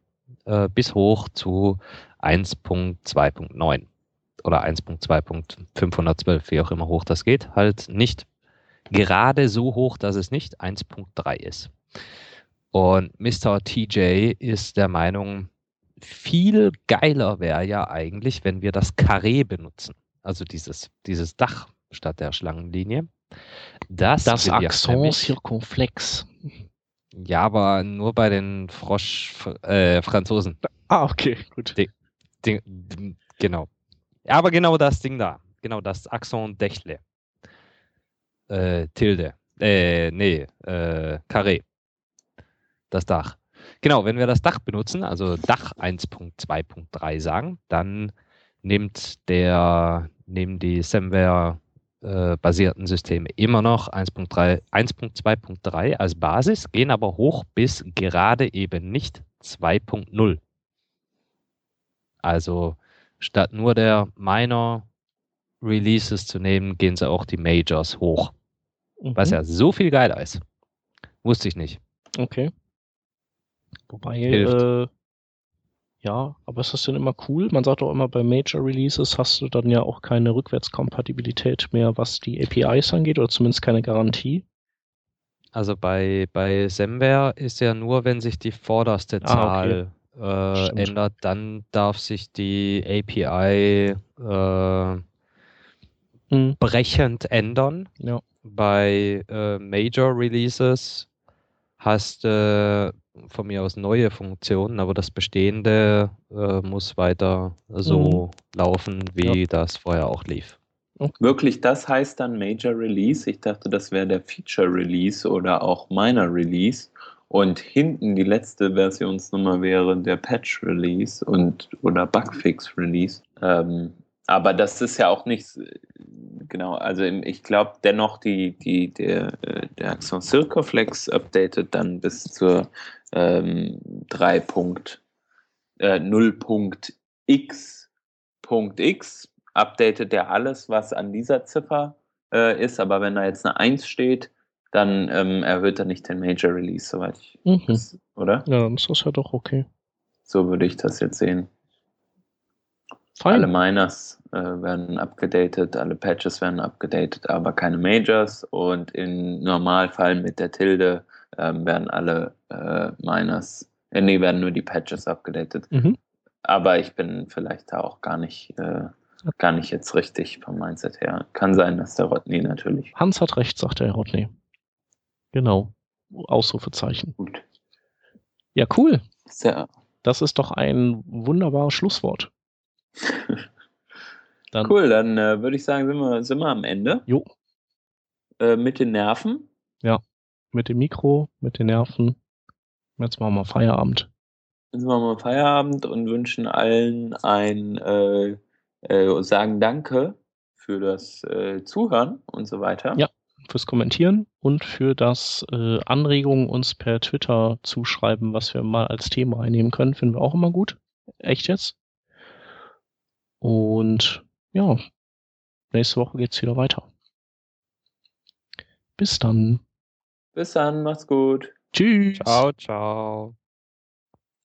äh, bis hoch zu 1.2.9 oder 1.2.512, wie auch immer hoch das geht, halt nicht gerade so hoch, dass es nicht 1.3 ist. Und Mr. TJ ist der Meinung, viel geiler wäre ja eigentlich, wenn wir das Karree benutzen. Also dieses, dieses Dach statt der Schlangenlinie. Das, das Accent Circonflex. Ja, aber nur bei den Frosch-Franzosen. Äh, ah, okay, gut. Die, die, genau. Aber genau das Ding da. Genau das Accent Dächle. Äh, Tilde. Äh, nee, äh, Carré. Das Dach. Genau, wenn wir das Dach benutzen, also Dach 1.2.3 sagen, dann nimmt der, nehmen die Semware äh, basierten Systeme immer noch 1.2.3 als Basis, gehen aber hoch bis gerade eben nicht 2.0. Also statt nur der Minor Releases zu nehmen, gehen sie auch die Majors hoch. Mhm. Was ja so viel geiler ist. Wusste ich nicht. Okay. Wobei, äh, ja, aber ist das denn immer cool? Man sagt auch immer, bei Major Releases hast du dann ja auch keine Rückwärtskompatibilität mehr, was die APIs angeht, oder zumindest keine Garantie. Also bei, bei Semware ist ja nur, wenn sich die vorderste Zahl ah, okay. Äh, ändert, dann darf sich die API äh, hm. brechend ändern. Ja. Bei äh, Major Releases hast du von mir aus neue Funktionen, aber das Bestehende äh, muss weiter so mhm. laufen, wie ja. das vorher auch lief. Okay. Wirklich, das heißt dann Major Release? Ich dachte, das wäre der Feature Release oder auch Minor Release. Und hinten die letzte Versionsnummer wäre der Patch Release und oder Bugfix Release. Ähm, aber das ist ja auch nichts, genau, also ich glaube dennoch, die, die, der, äh, der Axon Circoflex updatet dann bis zur ähm, 3.0.x.x, äh, updatet der alles, was an dieser Ziffer äh, ist, aber wenn da jetzt eine 1 steht, dann ähm, erhöht er nicht den Major Release, soweit ich Mhm. das, oder? Ja, dann ist das ja doch okay. So würde ich das jetzt sehen. Fein. Alle Miners äh, werden abgedatet, alle Patches werden abgedatet, aber keine Majors und im Normalfall mit der Tilde ähm, werden alle äh, Miners, äh, nee, werden nur die Patches abgedatet. Mhm. Aber ich bin vielleicht da auch gar nicht, äh, gar nicht jetzt richtig vom Mindset her. Kann sein, dass der Rodney natürlich Hans hat recht, sagt der Rodney. Genau. Ausrufezeichen. gut. Ja, cool. Sehr Das ist doch ein wunderbares Schlusswort. Dann, cool, dann äh, würde ich sagen, sind wir, sind wir am Ende. Jo. Äh, mit den Nerven. mit dem Mikro, mit den Nerven. Jetzt machen wir Feierabend. Jetzt machen wir Feierabend und wünschen allen ein, äh, äh, sagen Danke für das äh, Zuhören und so weiter. Ja. Fürs Kommentieren und für das äh, Anregungen uns per Twitter zuschreiben, was wir mal als Thema einnehmen können, finden wir auch immer gut. Echt jetzt. Und ja, nächste Woche geht's wieder weiter. Bis dann. Bis dann, macht's gut. Tschüss. Ciao, ciao.